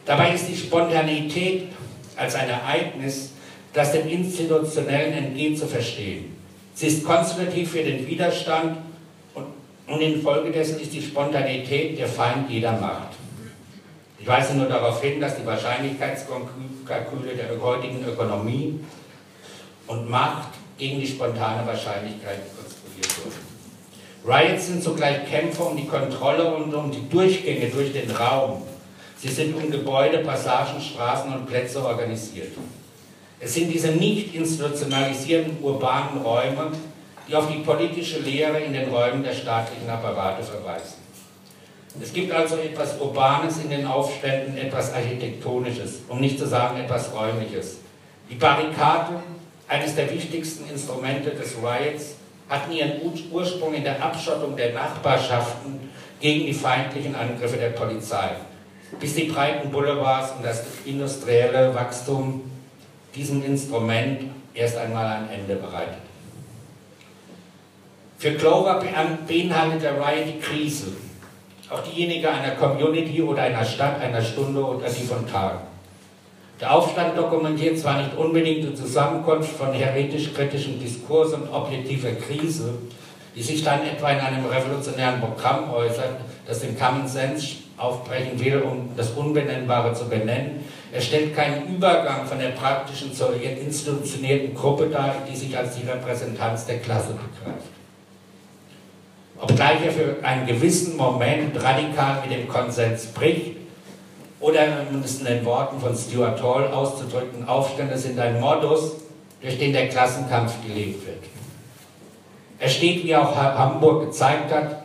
Dabei ist die Spontanität als ein Ereignis, das dem Institutionellen entgeht, zu verstehen. Sie ist konstitutiv für den Widerstand und, und infolgedessen ist die Spontanität der Feind jeder Macht. Ich weise nur darauf hin, dass die Wahrscheinlichkeitskalküle der heutigen Ökonomie und Macht gegen die spontane Wahrscheinlichkeit konstruiert wurden. Riots sind zugleich Kämpfe um die Kontrolle und um die Durchgänge durch den Raum, Sie sind um Gebäude, Passagen, Straßen und Plätze organisiert. Es sind diese nicht institutionalisierten urbanen Räume, die auf die politische Lehre in den Räumen der staatlichen Apparate verweisen. Es gibt also etwas Urbanes in den Aufständen, etwas Architektonisches, um nicht zu sagen etwas Räumliches. Die Barrikade, eines der wichtigsten Instrumente des Riots, hatten ihren Ursprung in der Abschottung der Nachbarschaften gegen die feindlichen Angriffe der Polizei, bis die breiten Boulevards und das industrielle Wachstum diesem Instrument erst einmal ein Ende bereitet. Für Clover beinhaltet der Riot die Krise, auch diejenige einer Community oder einer Stadt, einer Stunde oder die von Tagen. Der Aufstand dokumentiert zwar nicht unbedingt die Zusammenkunft von heretisch-kritischem Diskurs und objektiver Krise, die sich dann etwa in einem revolutionären Programm äußert, das den Common Sense aufbrechen will, um das Unbenennbare zu benennen. Er stellt keinen Übergang von der praktischen zur institutionierten Gruppe dar, die sich als die Repräsentanz der Klasse begreift. Obgleich er für einen gewissen Moment radikal mit dem Konsens bricht, oder um es in den Worten von Stuart Hall auszudrücken, Aufstände sind ein Modus, durch den der Klassenkampf gelebt wird. Er steht, wie auch Hamburg gezeigt hat,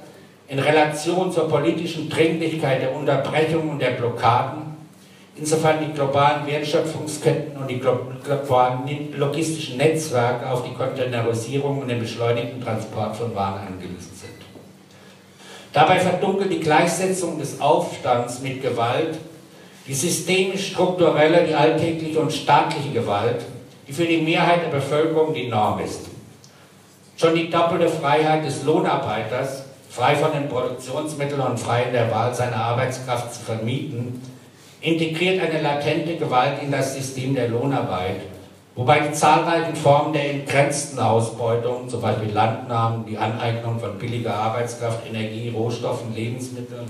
in Relation zur politischen Dringlichkeit der Unterbrechung und der Blockaden, insofern die globalen Wertschöpfungsketten und die globalen logistischen Netzwerke auf die Containerisierung und den beschleunigten Transport von Waren angewiesen sind. Dabei verdunkelt die Gleichsetzung des Aufstands mit Gewalt die systemisch-strukturelle, die alltägliche und staatliche Gewalt, die für die Mehrheit der Bevölkerung die Norm ist. Schon die doppelte Freiheit des Lohnarbeiters, frei von den Produktionsmitteln und frei in der Wahl seiner Arbeitskraft zu vermieten, integriert eine latente Gewalt in das System der Lohnarbeit, wobei die zahlreichen Formen der entgrenzten Ausbeutung, zum Beispiel Landnahmen, die Aneignung von billiger Arbeitskraft, Energie, Rohstoffen, Lebensmitteln,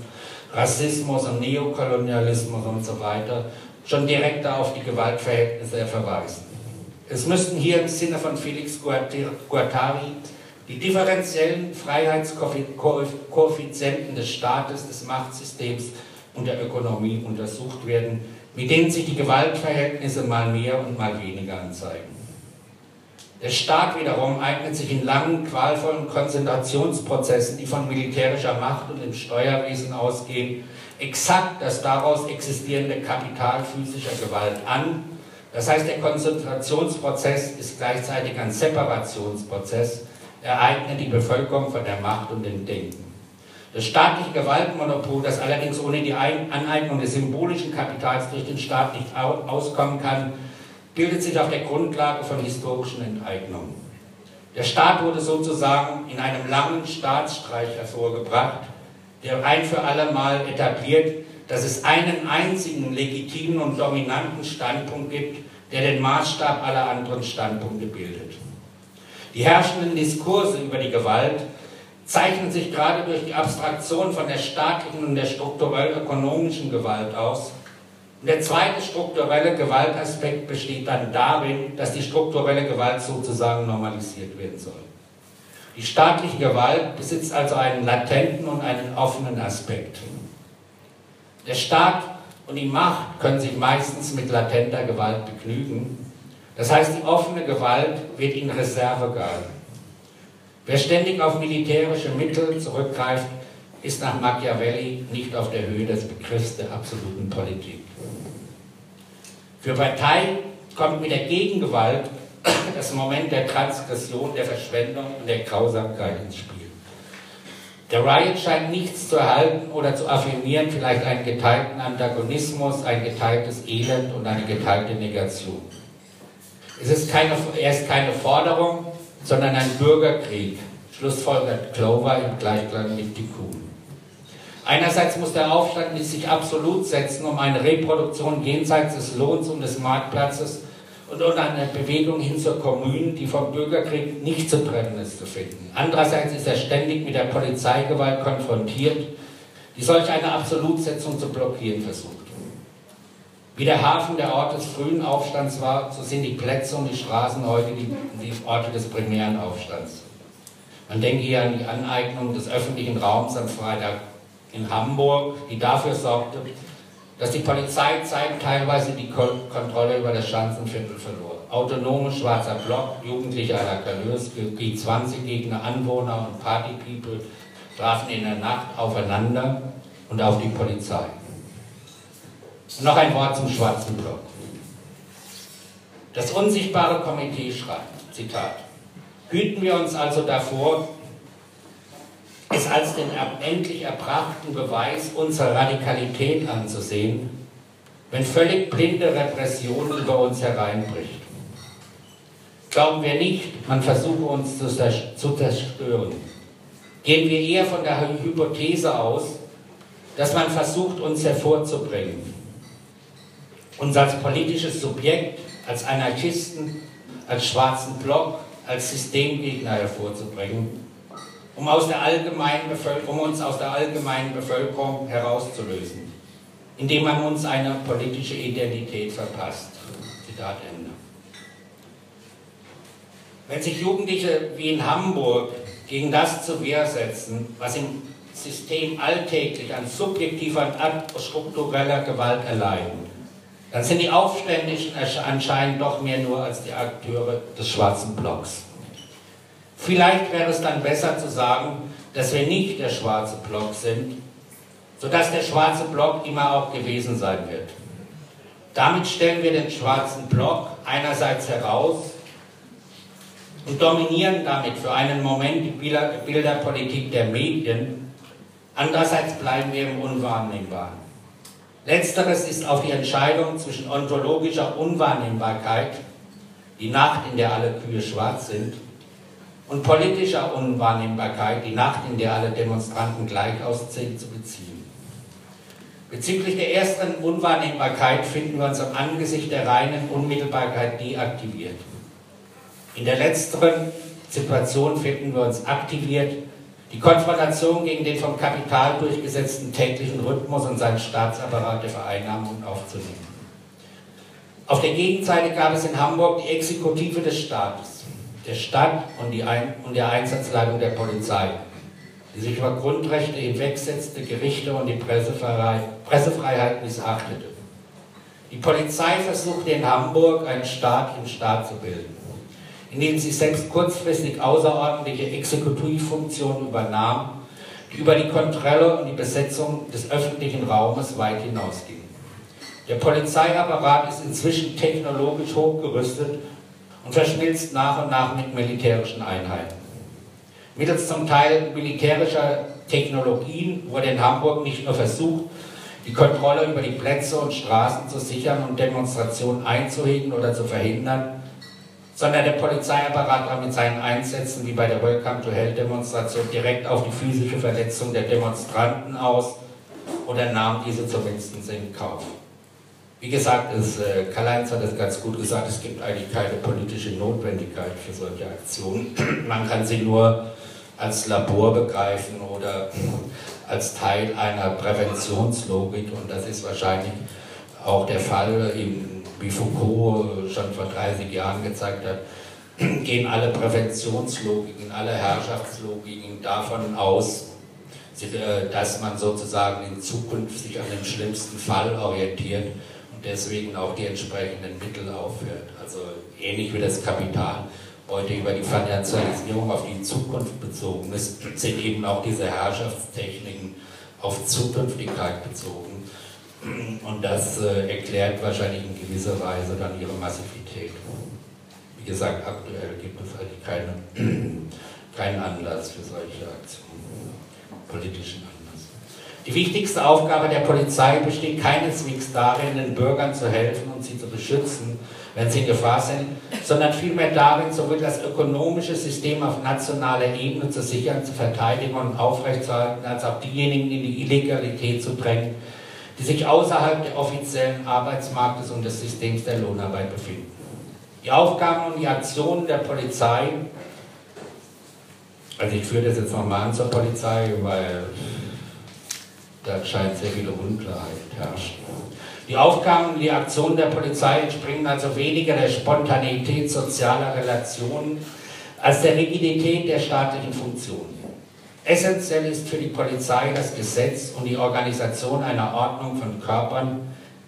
Rassismus und Neokolonialismus und so weiter, schon direkt auf die Gewaltverhältnisse verweisen. Es müssten hier im Sinne von Felix Guattari die differenziellen Freiheitskoeffizienten des Staates, des Machtsystems und der Ökonomie untersucht werden, mit denen sich die Gewaltverhältnisse mal mehr und mal weniger anzeigen. Der Staat wiederum eignet sich in langen, qualvollen Konzentrationsprozessen, die von militärischer Macht und dem Steuerwesen ausgehen, exakt das daraus existierende Kapital physischer Gewalt an. Das heißt, der Konzentrationsprozess ist gleichzeitig ein Separationsprozess. Er eignet die Bevölkerung von der Macht und dem Denken. Das staatliche Gewaltmonopol, das allerdings ohne die Aneignung des symbolischen Kapitals durch den Staat nicht auskommen kann, bildet sich auf der Grundlage von historischen Enteignungen. Der Staat wurde sozusagen in einem langen Staatsstreich hervorgebracht, der ein für alle Mal etabliert, dass es einen einzigen legitimen und dominanten Standpunkt gibt, der den Maßstab aller anderen Standpunkte bildet. Die herrschenden Diskurse über die Gewalt zeichnen sich gerade durch die Abstraktion von der staatlichen und der strukturell-ökonomischen Gewalt aus, der zweite strukturelle Gewaltaspekt besteht dann darin, dass die strukturelle Gewalt sozusagen normalisiert werden soll. Die staatliche Gewalt besitzt also einen latenten und einen offenen Aspekt. Der Staat und die Macht können sich meistens mit latenter Gewalt begnügen. Das heißt, die offene Gewalt wird in Reserve gehalten. Wer ständig auf militärische Mittel zurückgreift, ist nach Machiavelli nicht auf der Höhe des Begriffs der absoluten Politik. Für Partei kommt mit der Gegengewalt das Moment der Transgression, der Verschwendung und der Grausamkeit ins Spiel. Der Riot scheint nichts zu erhalten oder zu affirmieren, vielleicht einen geteilten Antagonismus, ein geteiltes Elend und eine geteilte Negation. Es ist keine, er ist keine Forderung, sondern ein Bürgerkrieg, schlussfolgert Clover im Gleichklang mit Tikkun. Einerseits muss der Aufstand sich absolut setzen, um eine Reproduktion jenseits des Lohns und des Marktplatzes und um eine Bewegung hin zur Kommune, die vom Bürgerkrieg nicht zu trennen ist, zu finden. Andererseits ist er ständig mit der Polizeigewalt konfrontiert, die solch eine Absolutsetzung zu blockieren versucht. Wie der Hafen der Ort des frühen Aufstands war, so sind die Plätze und die Straßen heute die, die Orte des primären Aufstands. Man denke hier an die Aneignung des öffentlichen Raums am Freitag in Hamburg, die dafür sorgte, dass die Polizei teilweise die Kontrolle über das Schanzenviertel verlor. Autonome schwarzer Block, Jugendliche à la Calös, G20-Gegner, Anwohner und Partypeople trafen in der Nacht aufeinander. und auf die Polizei. Und noch ein Wort zum schwarzen Block. Das unsichtbare Komitee schreibt, Zitat, hüten wir uns also davor, es als den endlich erbrachten Beweis unserer Radikalität anzusehen, wenn völlig blinde Repression über uns hereinbricht. Glauben wir nicht, man versuche uns zu zerstören. Gehen wir eher von der Hypothese aus, dass man versucht, uns hervorzubringen. Uns als politisches Subjekt, als Anarchisten, als schwarzen Block, als Systemgegner hervorzubringen, um, aus der allgemeinen um uns aus der allgemeinen Bevölkerung herauszulösen, indem man uns eine politische Identität verpasst. Zitat Ende. Wenn sich Jugendliche wie in Hamburg gegen das zur Wehr setzen, was im System alltäglich an subjektiver und struktureller Gewalt erleiden, dann sind die Aufständischen anscheinend doch mehr nur als die Akteure des schwarzen Blocks. Vielleicht wäre es dann besser zu sagen, dass wir nicht der schwarze Block sind, sodass der schwarze Block immer auch gewesen sein wird. Damit stellen wir den schwarzen Block einerseits heraus und dominieren damit für einen Moment die Bilder, Bilderpolitik der Medien. Andererseits bleiben wir im Unwahrnehmbaren. Letzteres ist auf die Entscheidung zwischen ontologischer Unwahrnehmbarkeit, die Nacht, in der alle Kühe schwarz sind, und politischer Unwahrnehmbarkeit, die Nacht, in der alle Demonstranten gleich aussehen, zu beziehen. Bezüglich der ersten Unwahrnehmbarkeit finden wir uns am Angesicht der reinen Unmittelbarkeit deaktiviert. In der letzteren Situation finden wir uns aktiviert, die Konfrontation gegen den vom Kapital durchgesetzten täglichen Rhythmus und seinen Staatsapparat der Vereinnahmung aufzunehmen. Auf der Gegenseite gab es in Hamburg die Exekutive des Staates, der Stadt und, die Ein und der Einsatzleitung der Polizei, die sich über Grundrechte hinwegsetzte, Gerichte und die Pressefreiheit, Pressefreiheit missachtete. Die Polizei versuchte in Hamburg einen Staat im Staat zu bilden indem sie selbst kurzfristig außerordentliche Exekutivfunktionen übernahm, die über die Kontrolle und die Besetzung des öffentlichen Raumes weit hinausgingen. Der Polizeiapparat ist inzwischen technologisch hochgerüstet und verschmilzt nach und nach mit militärischen Einheiten. Mittels zum Teil militärischer Technologien wurde in Hamburg nicht nur versucht, die Kontrolle über die Plätze und Straßen zu sichern und Demonstrationen einzuhegen oder zu verhindern, sondern der Polizeiapparat war mit seinen Einsätzen wie bei der Welcome to Hell Demonstration direkt auf die physische Verletzung der Demonstranten aus oder nahm diese zumindest in Kauf. Wie gesagt, es, äh, Karl-Heinz hat es ganz gut gesagt, es gibt eigentlich keine politische Notwendigkeit für solche Aktionen. Man kann sie nur als Labor begreifen oder als Teil einer Präventionslogik und das ist wahrscheinlich auch der Fall im wie Foucault schon vor 30 Jahren gezeigt hat, gehen alle Präventionslogiken, alle Herrschaftslogiken davon aus, äh, dass man sozusagen in Zukunft sich an dem schlimmsten Fall orientiert deswegen auch die entsprechenden Mittel aufhört. Also ähnlich wie das Kapital heute über die Finanzialisierung auf die Zukunft bezogen ist, sind eben auch diese Herrschaftstechniken auf Zukünftigkeit bezogen. Und das äh, erklärt wahrscheinlich in gewisser Weise dann ihre Massivität. Wie gesagt, aktuell gibt es eigentlich keine, keinen Anlass für solche Aktionen, politischen. Die wichtigste Aufgabe der Polizei besteht keineswegs darin, den Bürgern zu helfen und sie zu beschützen, wenn sie in Gefahr sind, sondern vielmehr darin, sowohl das ökonomische System auf nationaler Ebene zu sichern, zu verteidigen und aufrechtzuerhalten, als auch diejenigen in die Illegalität zu drängen, die sich außerhalb der offiziellen Arbeitsmarktes und des Systems der Lohnarbeit befinden. Die Aufgaben und die Aktionen der Polizei, also ich führe das jetzt nochmal an zur Polizei, weil da scheint sehr viele Unklarheit herrschen. Die Aufgaben und die Aktionen der Polizei entspringen also weniger der Spontaneität sozialer Relationen als der Rigidität der staatlichen Funktionen. Essentiell ist für die Polizei das Gesetz und die Organisation einer Ordnung von Körpern,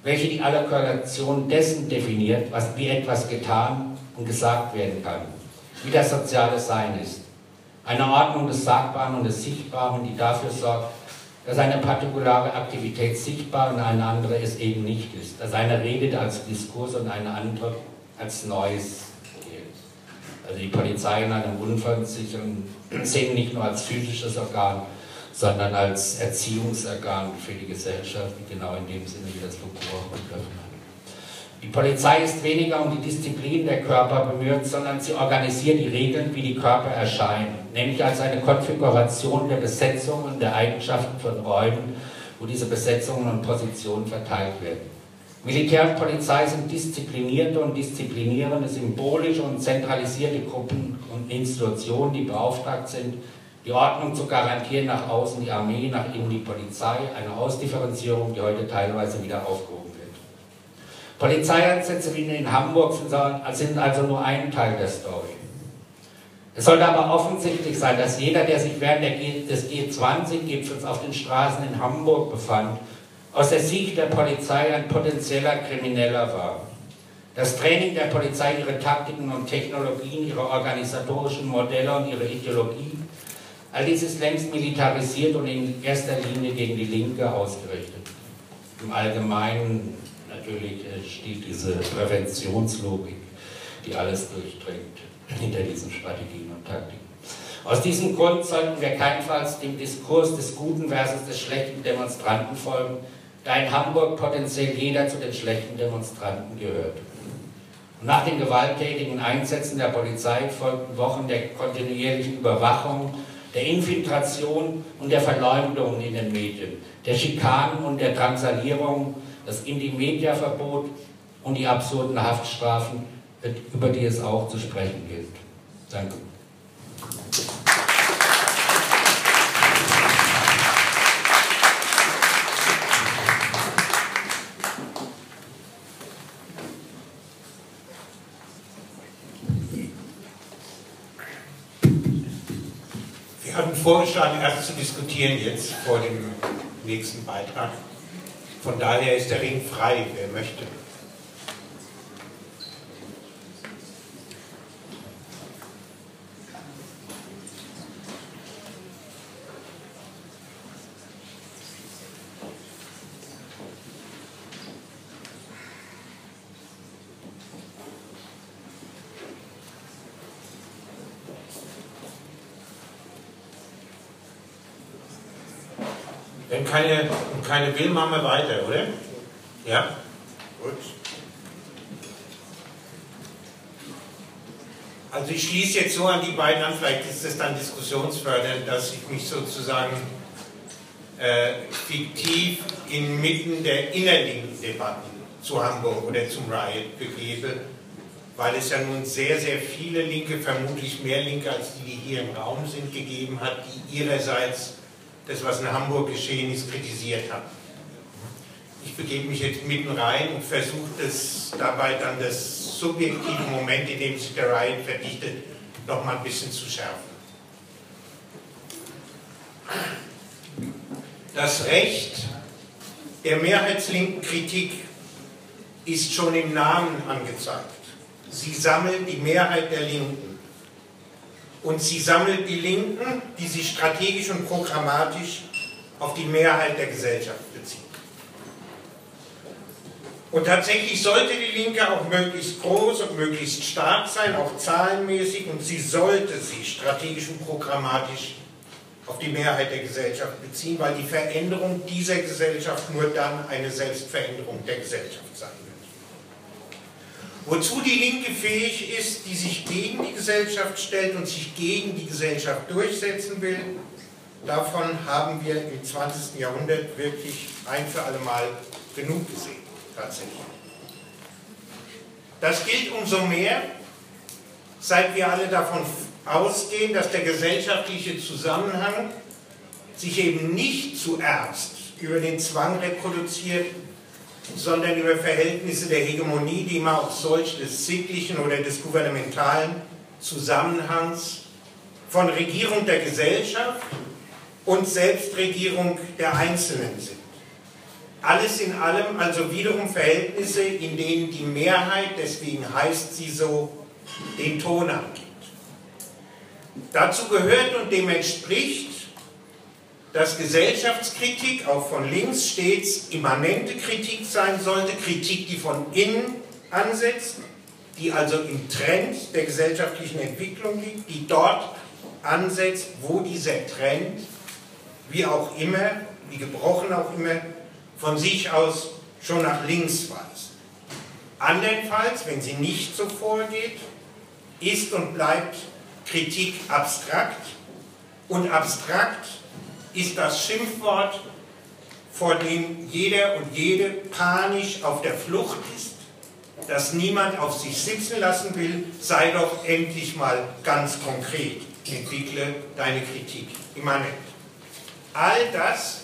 welche die Allokation dessen definiert, was wie etwas getan und gesagt werden kann, wie das soziale Sein ist. Eine Ordnung des Sagbaren und des Sichtbaren, die dafür sorgt, dass eine partikulare Aktivität sichtbar und eine andere es eben nicht ist, dass eine redet als Diskurs und eine andere als Neues gilt. Also die Polizei in einem unfallsicheren sehen nicht nur als physisches Organ, sondern als Erziehungsorgan für die Gesellschaft, genau in dem Sinne, wie das Foucault begriffen hat. Die Polizei ist weniger um die Disziplin der Körper bemüht, sondern sie organisiert die Regeln, wie die Körper erscheinen, nämlich als eine Konfiguration der Besetzungen und der Eigenschaften von Räumen, wo diese Besetzungen und Positionen verteilt werden. Militär und Polizei sind disziplinierte und disziplinierende, symbolische und zentralisierte Gruppen und Institutionen, die beauftragt sind, die Ordnung zu garantieren, nach außen die Armee, nach innen die Polizei, eine Ausdifferenzierung, die heute teilweise wieder aufgehoben Polizeieinsätze wie in Hamburg sind also nur ein Teil der Story. Es sollte aber offensichtlich sein, dass jeder, der sich während des G20-Gipfels auf den Straßen in Hamburg befand, aus der Sicht der Polizei ein potenzieller Krimineller war. Das Training der Polizei, ihre Taktiken und Technologien, ihre organisatorischen Modelle und ihre Ideologie, all dies ist längst militarisiert und in erster Linie gegen die Linke ausgerichtet. Im Allgemeinen natürlich steht diese Präventionslogik, die alles durchdringt hinter diesen Strategien und Taktiken. Aus diesem Grund sollten wir keinenfalls dem Diskurs des guten versus des schlechten Demonstranten folgen, da in Hamburg potenziell jeder zu den schlechten Demonstranten gehört. Und nach den gewalttätigen Einsätzen der Polizei folgten Wochen der kontinuierlichen Überwachung, der Infiltration und der Verleumdung in den Medien, der Schikanen und der Drangsalierung das Indie-Media-Verbot und die absurden Haftstrafen, über die es auch zu sprechen gilt. Danke. Wir hatten vorgeschlagen, erst zu diskutieren jetzt vor dem nächsten Beitrag. Von daher ist der Ring frei, wer möchte. Wenn keine, keine will, machen wir weiter, oder? Ja? Gut. Also ich schließe jetzt so an die beiden an, vielleicht ist es dann diskussionsfördernd, dass ich mich sozusagen äh, fiktiv inmitten der innerlinken Debatten zu Hamburg oder zum Riot begebe, weil es ja nun sehr, sehr viele Linke, vermutlich mehr Linke als die, die hier im Raum sind, gegeben hat, die ihrerseits das, was in Hamburg geschehen ist, kritisiert haben. Ich begebe mich jetzt mitten rein und versuche dabei dann das subjektive Moment, in dem sich der Riot verdichtet, noch mal ein bisschen zu schärfen. Das Recht der mehrheitslinken Kritik ist schon im Namen angezeigt. Sie sammelt die Mehrheit der Linken. Und sie sammelt die Linken, die sich strategisch und programmatisch auf die Mehrheit der Gesellschaft beziehen. Und tatsächlich sollte die Linke auch möglichst groß und möglichst stark sein, auch zahlenmäßig, und sie sollte sich strategisch und programmatisch auf die Mehrheit der Gesellschaft beziehen, weil die Veränderung dieser Gesellschaft nur dann eine Selbstveränderung der Gesellschaft sein. Wozu die Linke fähig ist, die sich gegen die Gesellschaft stellt und sich gegen die Gesellschaft durchsetzen will, davon haben wir im 20. Jahrhundert wirklich ein für alle Mal genug gesehen, tatsächlich. Das gilt umso mehr, seit wir alle davon ausgehen, dass der gesellschaftliche Zusammenhang sich eben nicht zuerst über den Zwang reproduziert, sondern über Verhältnisse der Hegemonie, die immer auch solch des sittlichen oder des gouvernementalen Zusammenhangs von Regierung der Gesellschaft und Selbstregierung der Einzelnen sind. Alles in allem also wiederum Verhältnisse, in denen die Mehrheit, deswegen heißt sie so, den Ton angibt. Dazu gehört und dem entspricht dass Gesellschaftskritik auch von links stets immanente Kritik sein sollte, Kritik, die von innen ansetzt, die also im Trend der gesellschaftlichen Entwicklung liegt, die dort ansetzt, wo dieser Trend, wie auch immer, wie gebrochen auch immer, von sich aus schon nach links weist. Andernfalls, wenn sie nicht so vorgeht, ist und bleibt Kritik abstrakt und abstrakt ist das Schimpfwort, vor dem jeder und jede panisch auf der Flucht ist, das niemand auf sich sitzen lassen will, sei doch endlich mal ganz konkret, entwickle deine Kritik immanent. All das,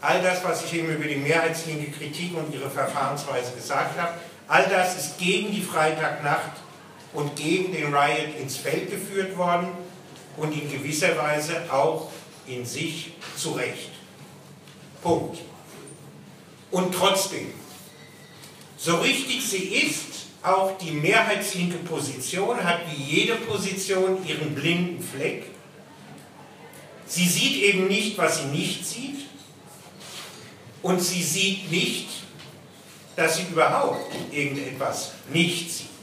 all das, was ich eben über die mehrheitslinke Kritik und ihre Verfahrensweise gesagt habe, all das ist gegen die Freitagnacht und gegen den Riot ins Feld geführt worden und in gewisser Weise auch in sich zurecht. Punkt. Und trotzdem, so richtig sie ist, auch die mehrheitslinke Position hat wie jede Position ihren blinden Fleck. Sie sieht eben nicht, was sie nicht sieht. Und sie sieht nicht, dass sie überhaupt irgendetwas nicht sieht.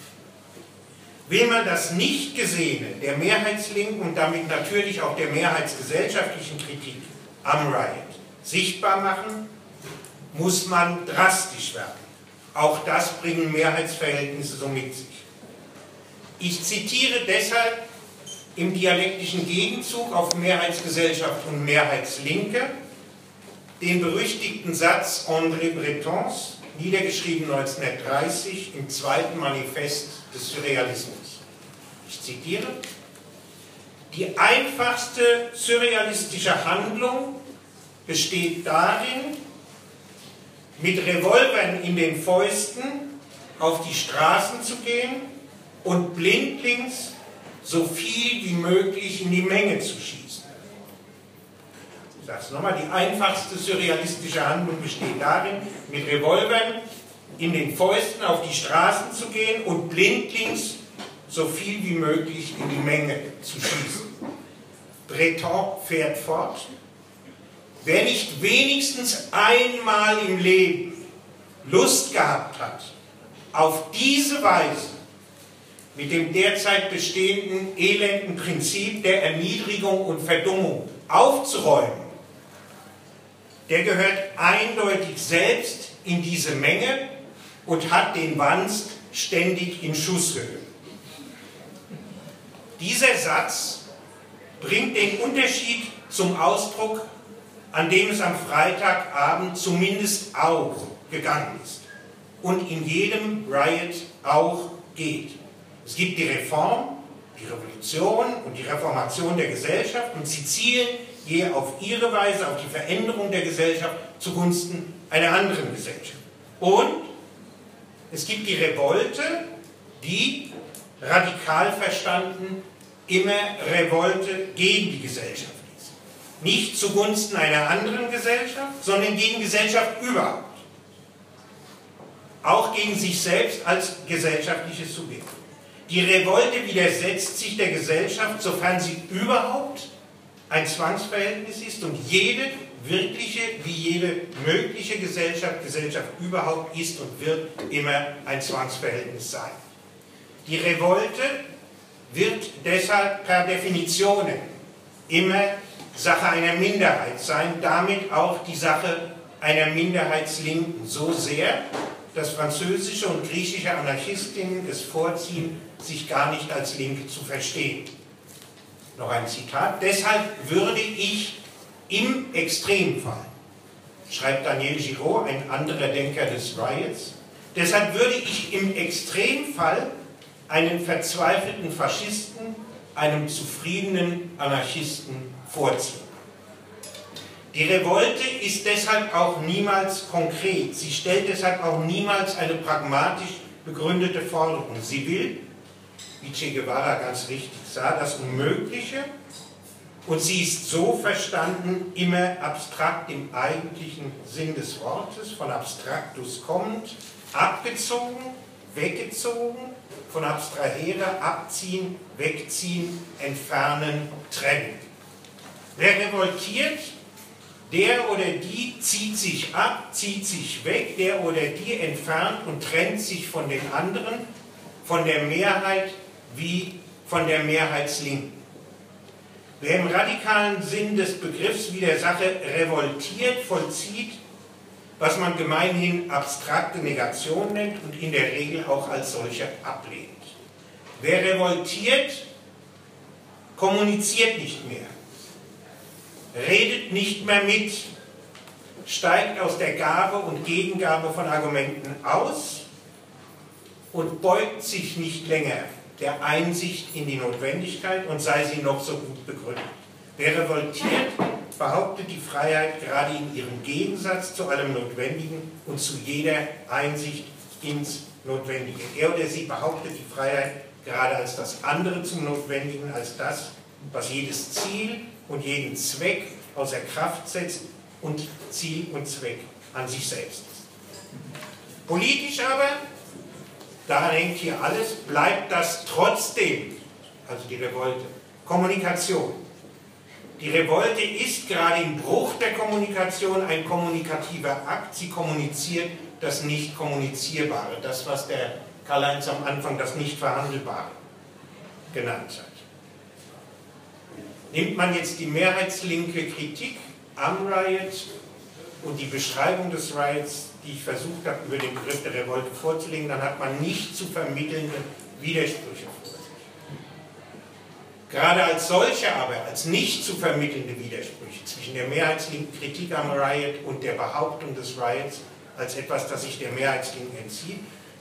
Will man das Nicht-Gesehene der Mehrheitslinken und damit natürlich auch der mehrheitsgesellschaftlichen Kritik am Riot sichtbar machen, muss man drastisch werden. Auch das bringen Mehrheitsverhältnisse so mit sich. Ich zitiere deshalb im dialektischen Gegenzug auf Mehrheitsgesellschaft und Mehrheitslinke den berüchtigten Satz André Bretons, niedergeschrieben 1930 im zweiten Manifest des Surrealismus. Ich zitiere, die einfachste surrealistische Handlung besteht darin, mit Revolvern in den Fäusten auf die Straßen zu gehen und blindlings so viel wie möglich in die Menge zu schießen. Ich sage es nochmal, die einfachste surrealistische Handlung besteht darin, mit Revolvern in den Fäusten auf die Straßen zu gehen und blindlings so viel wie möglich in die Menge zu schießen. Breton fährt fort. Wer nicht wenigstens einmal im Leben Lust gehabt hat, auf diese Weise mit dem derzeit bestehenden elenden Prinzip der Erniedrigung und Verdummung aufzuräumen, der gehört eindeutig selbst in diese Menge und hat den Wanst ständig in Schusshöhe. Dieser Satz bringt den Unterschied zum Ausdruck, an dem es am Freitagabend zumindest auch gegangen ist und in jedem Riot auch geht. Es gibt die Reform, die Revolution und die Reformation der Gesellschaft und sie zielen je auf ihre Weise auf die Veränderung der Gesellschaft zugunsten einer anderen Gesellschaft. Und es gibt die Revolte, die radikal verstanden immer Revolte gegen die Gesellschaft ist. Nicht zugunsten einer anderen Gesellschaft, sondern gegen Gesellschaft überhaupt. Auch gegen sich selbst als gesellschaftliches Subjekt. Die Revolte widersetzt sich der Gesellschaft, sofern sie überhaupt ein Zwangsverhältnis ist und jede wirkliche wie jede mögliche Gesellschaft, Gesellschaft überhaupt ist und wird immer ein Zwangsverhältnis sein. Die Revolte wird deshalb per Definition immer Sache einer Minderheit sein, damit auch die Sache einer Minderheitslinken so sehr, dass französische und griechische Anarchistinnen es vorziehen, sich gar nicht als Linke zu verstehen. Noch ein Zitat. Deshalb würde ich im Extremfall, schreibt Daniel Giraud, ein anderer Denker des Riots, deshalb würde ich im Extremfall einen verzweifelten Faschisten einem zufriedenen Anarchisten vorziehen. Die Revolte ist deshalb auch niemals konkret. Sie stellt deshalb auch niemals eine pragmatisch begründete Forderung. Sie will, wie Che Guevara ganz richtig sah, das Unmögliche und sie ist so verstanden, immer abstrakt im eigentlichen Sinn des Wortes, von abstraktus kommt, abgezogen, weggezogen, von abstrahere, abziehen, wegziehen, entfernen, trennen. Wer revoltiert, der oder die zieht sich ab, zieht sich weg, der oder die entfernt und trennt sich von den anderen, von der Mehrheit wie von der Mehrheitslinken. Wer im radikalen Sinn des Begriffs wie der Sache revoltiert, vollzieht, was man gemeinhin abstrakte Negation nennt und in der Regel auch als solche ablehnt. Wer revoltiert, kommuniziert nicht mehr redet nicht mehr mit, steigt aus der Gabe und Gegengabe von Argumenten aus und beugt sich nicht länger der Einsicht in die Notwendigkeit und sei sie noch so gut begründet. Wer revoltiert, behauptet die Freiheit gerade in ihrem Gegensatz zu allem Notwendigen und zu jeder Einsicht ins Notwendige. Er oder sie behauptet die Freiheit gerade als das andere zum Notwendigen, als das, was jedes Ziel und jeden Zweck außer Kraft setzt und Ziel und Zweck an sich selbst ist. Politisch aber, daran hängt hier alles, bleibt das trotzdem, also die Revolte, Kommunikation. Die Revolte ist gerade im Bruch der Kommunikation ein kommunikativer Akt. Sie kommuniziert das Nicht-Kommunizierbare, das, was der Karl-Heinz am Anfang das Nicht-Verhandelbare genannt hat. Nimmt man jetzt die mehrheitslinke Kritik am Riot und die Beschreibung des Riots, die ich versucht habe, über den Begriff der Revolte vorzulegen, dann hat man nicht zu vermittelnde Widersprüche vor sich. Gerade als solche aber, als nicht zu vermittelnde Widersprüche zwischen der mehrheitslinken Kritik am Riot und der Behauptung des Riots als etwas, das sich der Mehrheitslinken entzieht,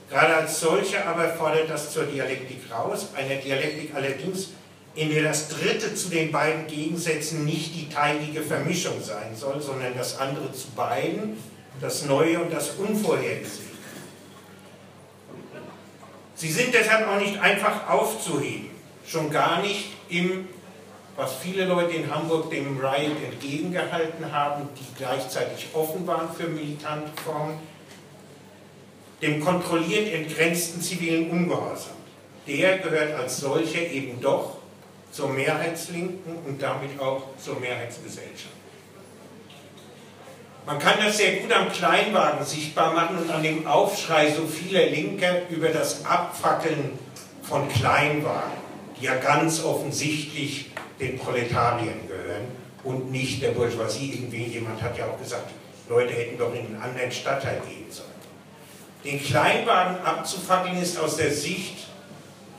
gerade als solche aber fordert das zur Dialektik raus, eine Dialektik allerdings, in der das Dritte zu den beiden Gegensätzen nicht die teilige Vermischung sein soll, sondern das andere zu beiden, das Neue und das Unvorhergesehene. Sie sind deshalb auch nicht einfach aufzuheben, schon gar nicht im, was viele Leute in Hamburg dem Riot entgegengehalten haben, die gleichzeitig offen waren für militante Formen, dem kontrolliert entgrenzten zivilen Ungehorsam. Der gehört als solcher eben doch zur Mehrheitslinken und damit auch zur Mehrheitsgesellschaft. Man kann das sehr gut am Kleinwagen sichtbar machen und an dem Aufschrei so vieler Linker über das Abfackeln von Kleinwagen, die ja ganz offensichtlich den Proletarien gehören und nicht der Bourgeoisie. Irgendwie jemand hat ja auch gesagt, Leute hätten doch in einen anderen Stadtteil gehen sollen. Den Kleinwagen abzufackeln ist aus der Sicht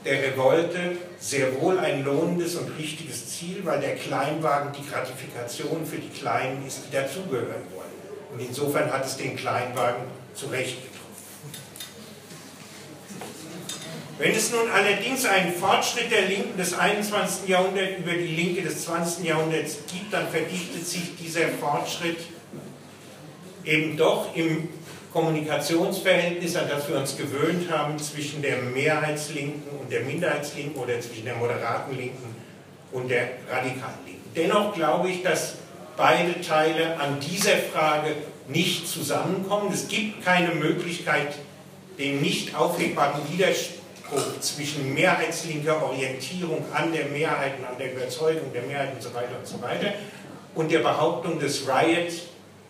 der Revolte sehr wohl ein lohnendes und richtiges Ziel, weil der Kleinwagen die Gratifikation für die Kleinen ist, die dazugehören wollen. Und insofern hat es den Kleinwagen zu Recht getroffen. Wenn es nun allerdings einen Fortschritt der Linken des 21. Jahrhunderts über die Linke des 20. Jahrhunderts gibt, dann verdichtet sich dieser Fortschritt eben doch im Kommunikationsverhältnis, an das wir uns gewöhnt haben, zwischen der Mehrheitslinken und der Minderheitslinken oder zwischen der moderaten Linken und der radikalen Linken. Dennoch glaube ich, dass beide Teile an dieser Frage nicht zusammenkommen. Es gibt keine Möglichkeit, den nicht aufhebbaren Widerspruch zwischen mehrheitslinker Orientierung an der Mehrheit und an der Überzeugung der Mehrheit und so weiter und so weiter und der Behauptung des Riot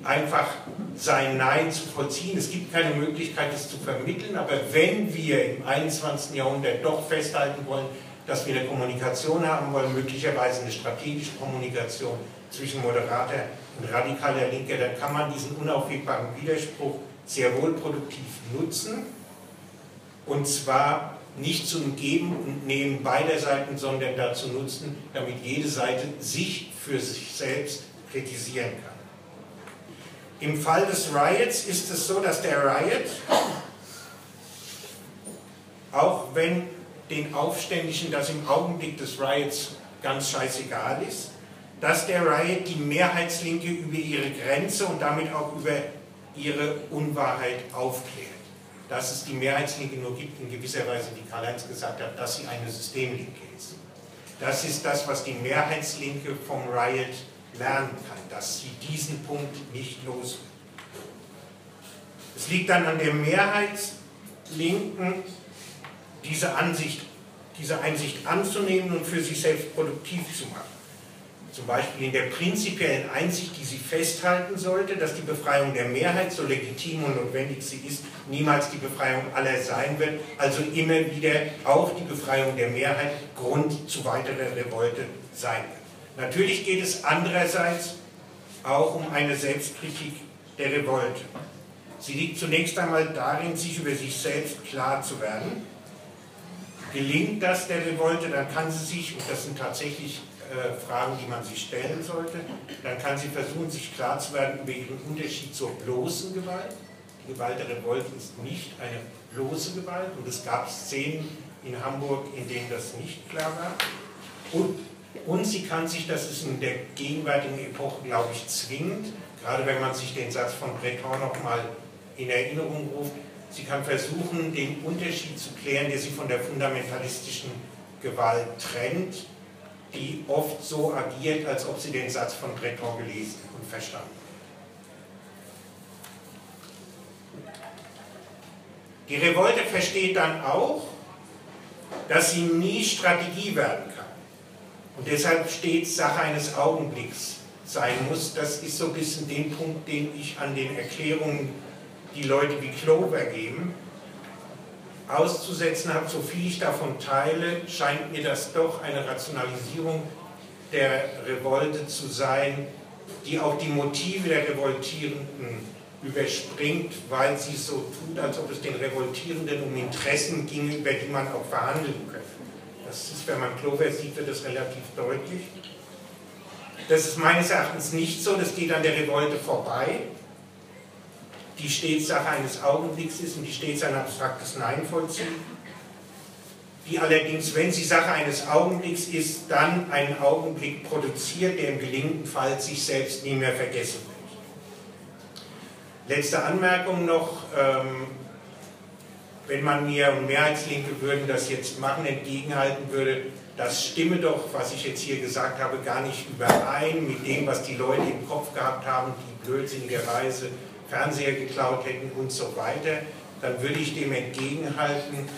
einfach sein Nein zu vollziehen. Es gibt keine Möglichkeit, es zu vermitteln, aber wenn wir im 21. Jahrhundert doch festhalten wollen, dass wir eine Kommunikation haben wollen, möglicherweise eine strategische Kommunikation zwischen moderater und radikaler Linke, dann kann man diesen unaufwegbaren Widerspruch sehr wohl produktiv nutzen. Und zwar nicht zum Geben und Nehmen beider Seiten, sondern dazu nutzen, damit jede Seite sich für sich selbst kritisieren kann. Im Fall des Riots ist es so, dass der Riot, auch wenn den Aufständischen das im Augenblick des Riots ganz scheißegal ist, dass der Riot die Mehrheitslinke über ihre Grenze und damit auch über ihre Unwahrheit aufklärt. Dass es die Mehrheitslinke nur gibt, in gewisser Weise, wie Karl-Heinz gesagt hat, dass sie eine Systemlinke ist. Das ist das, was die Mehrheitslinke vom Riot lernen kann, dass sie diesen Punkt nicht los. Es liegt dann an der Mehrheitslinken, diese Ansicht, diese Einsicht anzunehmen und für sich selbst produktiv zu machen. zum Beispiel in der prinzipiellen Einsicht, die sie festhalten sollte, dass die Befreiung der Mehrheit, so legitim und notwendig sie ist, niemals die Befreiung aller sein wird, also immer wieder auch die Befreiung der Mehrheit Grund zu weiterer Revolte sein wird. Natürlich geht es andererseits auch um eine Selbstkritik der Revolte. Sie liegt zunächst einmal darin, sich über sich selbst klar zu werden. Gelingt das der Revolte, dann kann sie sich, und das sind tatsächlich äh, Fragen, die man sich stellen sollte. Dann kann sie versuchen, sich klar zu werden über ihren Unterschied zur bloßen Gewalt. Die Gewalt der Revolte ist nicht eine bloße Gewalt und es gab Szenen in Hamburg, in denen das nicht klar war. Und, und sie kann sich, das ist in der gegenwärtigen Epoche, glaube ich, zwingend, gerade wenn man sich den Satz von Breton nochmal in Erinnerung ruft, sie kann versuchen, den Unterschied zu klären, der sie von der fundamentalistischen Gewalt trennt die oft so agiert, als ob sie den Satz von Breton gelesen und verstanden. Die Revolte versteht dann auch, dass sie nie Strategie werden kann. Und deshalb stets Sache eines Augenblicks sein muss. Das ist so ein bisschen den Punkt, den ich an den Erklärungen, die Leute wie Clover geben, auszusetzen habe, so viel ich davon teile, scheint mir das doch eine Rationalisierung der Revolte zu sein, die auch die Motive der Revoltierenden überspringt, weil sie so tut, als ob es den Revoltierenden um Interessen ginge, über die man auch verhandeln könnte. Das ist, wenn man Clover sieht, wird das relativ deutlich. Das ist meines Erachtens nicht so, das geht an der Revolte vorbei die stets Sache eines Augenblicks ist und die stets ein abstraktes Nein vollzieht, die allerdings, wenn sie Sache eines Augenblicks ist, dann einen Augenblick produziert, der im gelingenden Fall sich selbst nie mehr vergessen wird. Letzte Anmerkung noch, ähm, wenn man mir und Mehrheitslinke würden das jetzt machen, entgegenhalten würde, das stimme doch, was ich jetzt hier gesagt habe, gar nicht überein mit dem, was die Leute im Kopf gehabt haben, die blödsinnigerweise Fernseher geklaut hätten und so weiter, dann würde ich dem entgegenhalten,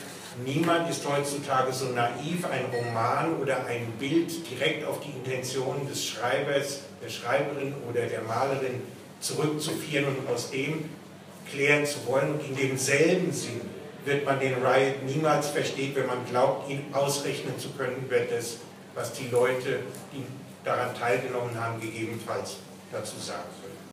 niemand ist heutzutage so naiv, ein Roman oder ein Bild direkt auf die Intention des Schreibers, der Schreiberin oder der Malerin zurückzuführen und aus dem klären zu wollen. Und in demselben Sinn wird man den Riot niemals verstehen, wenn man glaubt, ihn ausrechnen zu können über das, was die Leute, die daran teilgenommen haben, gegebenenfalls dazu sagen.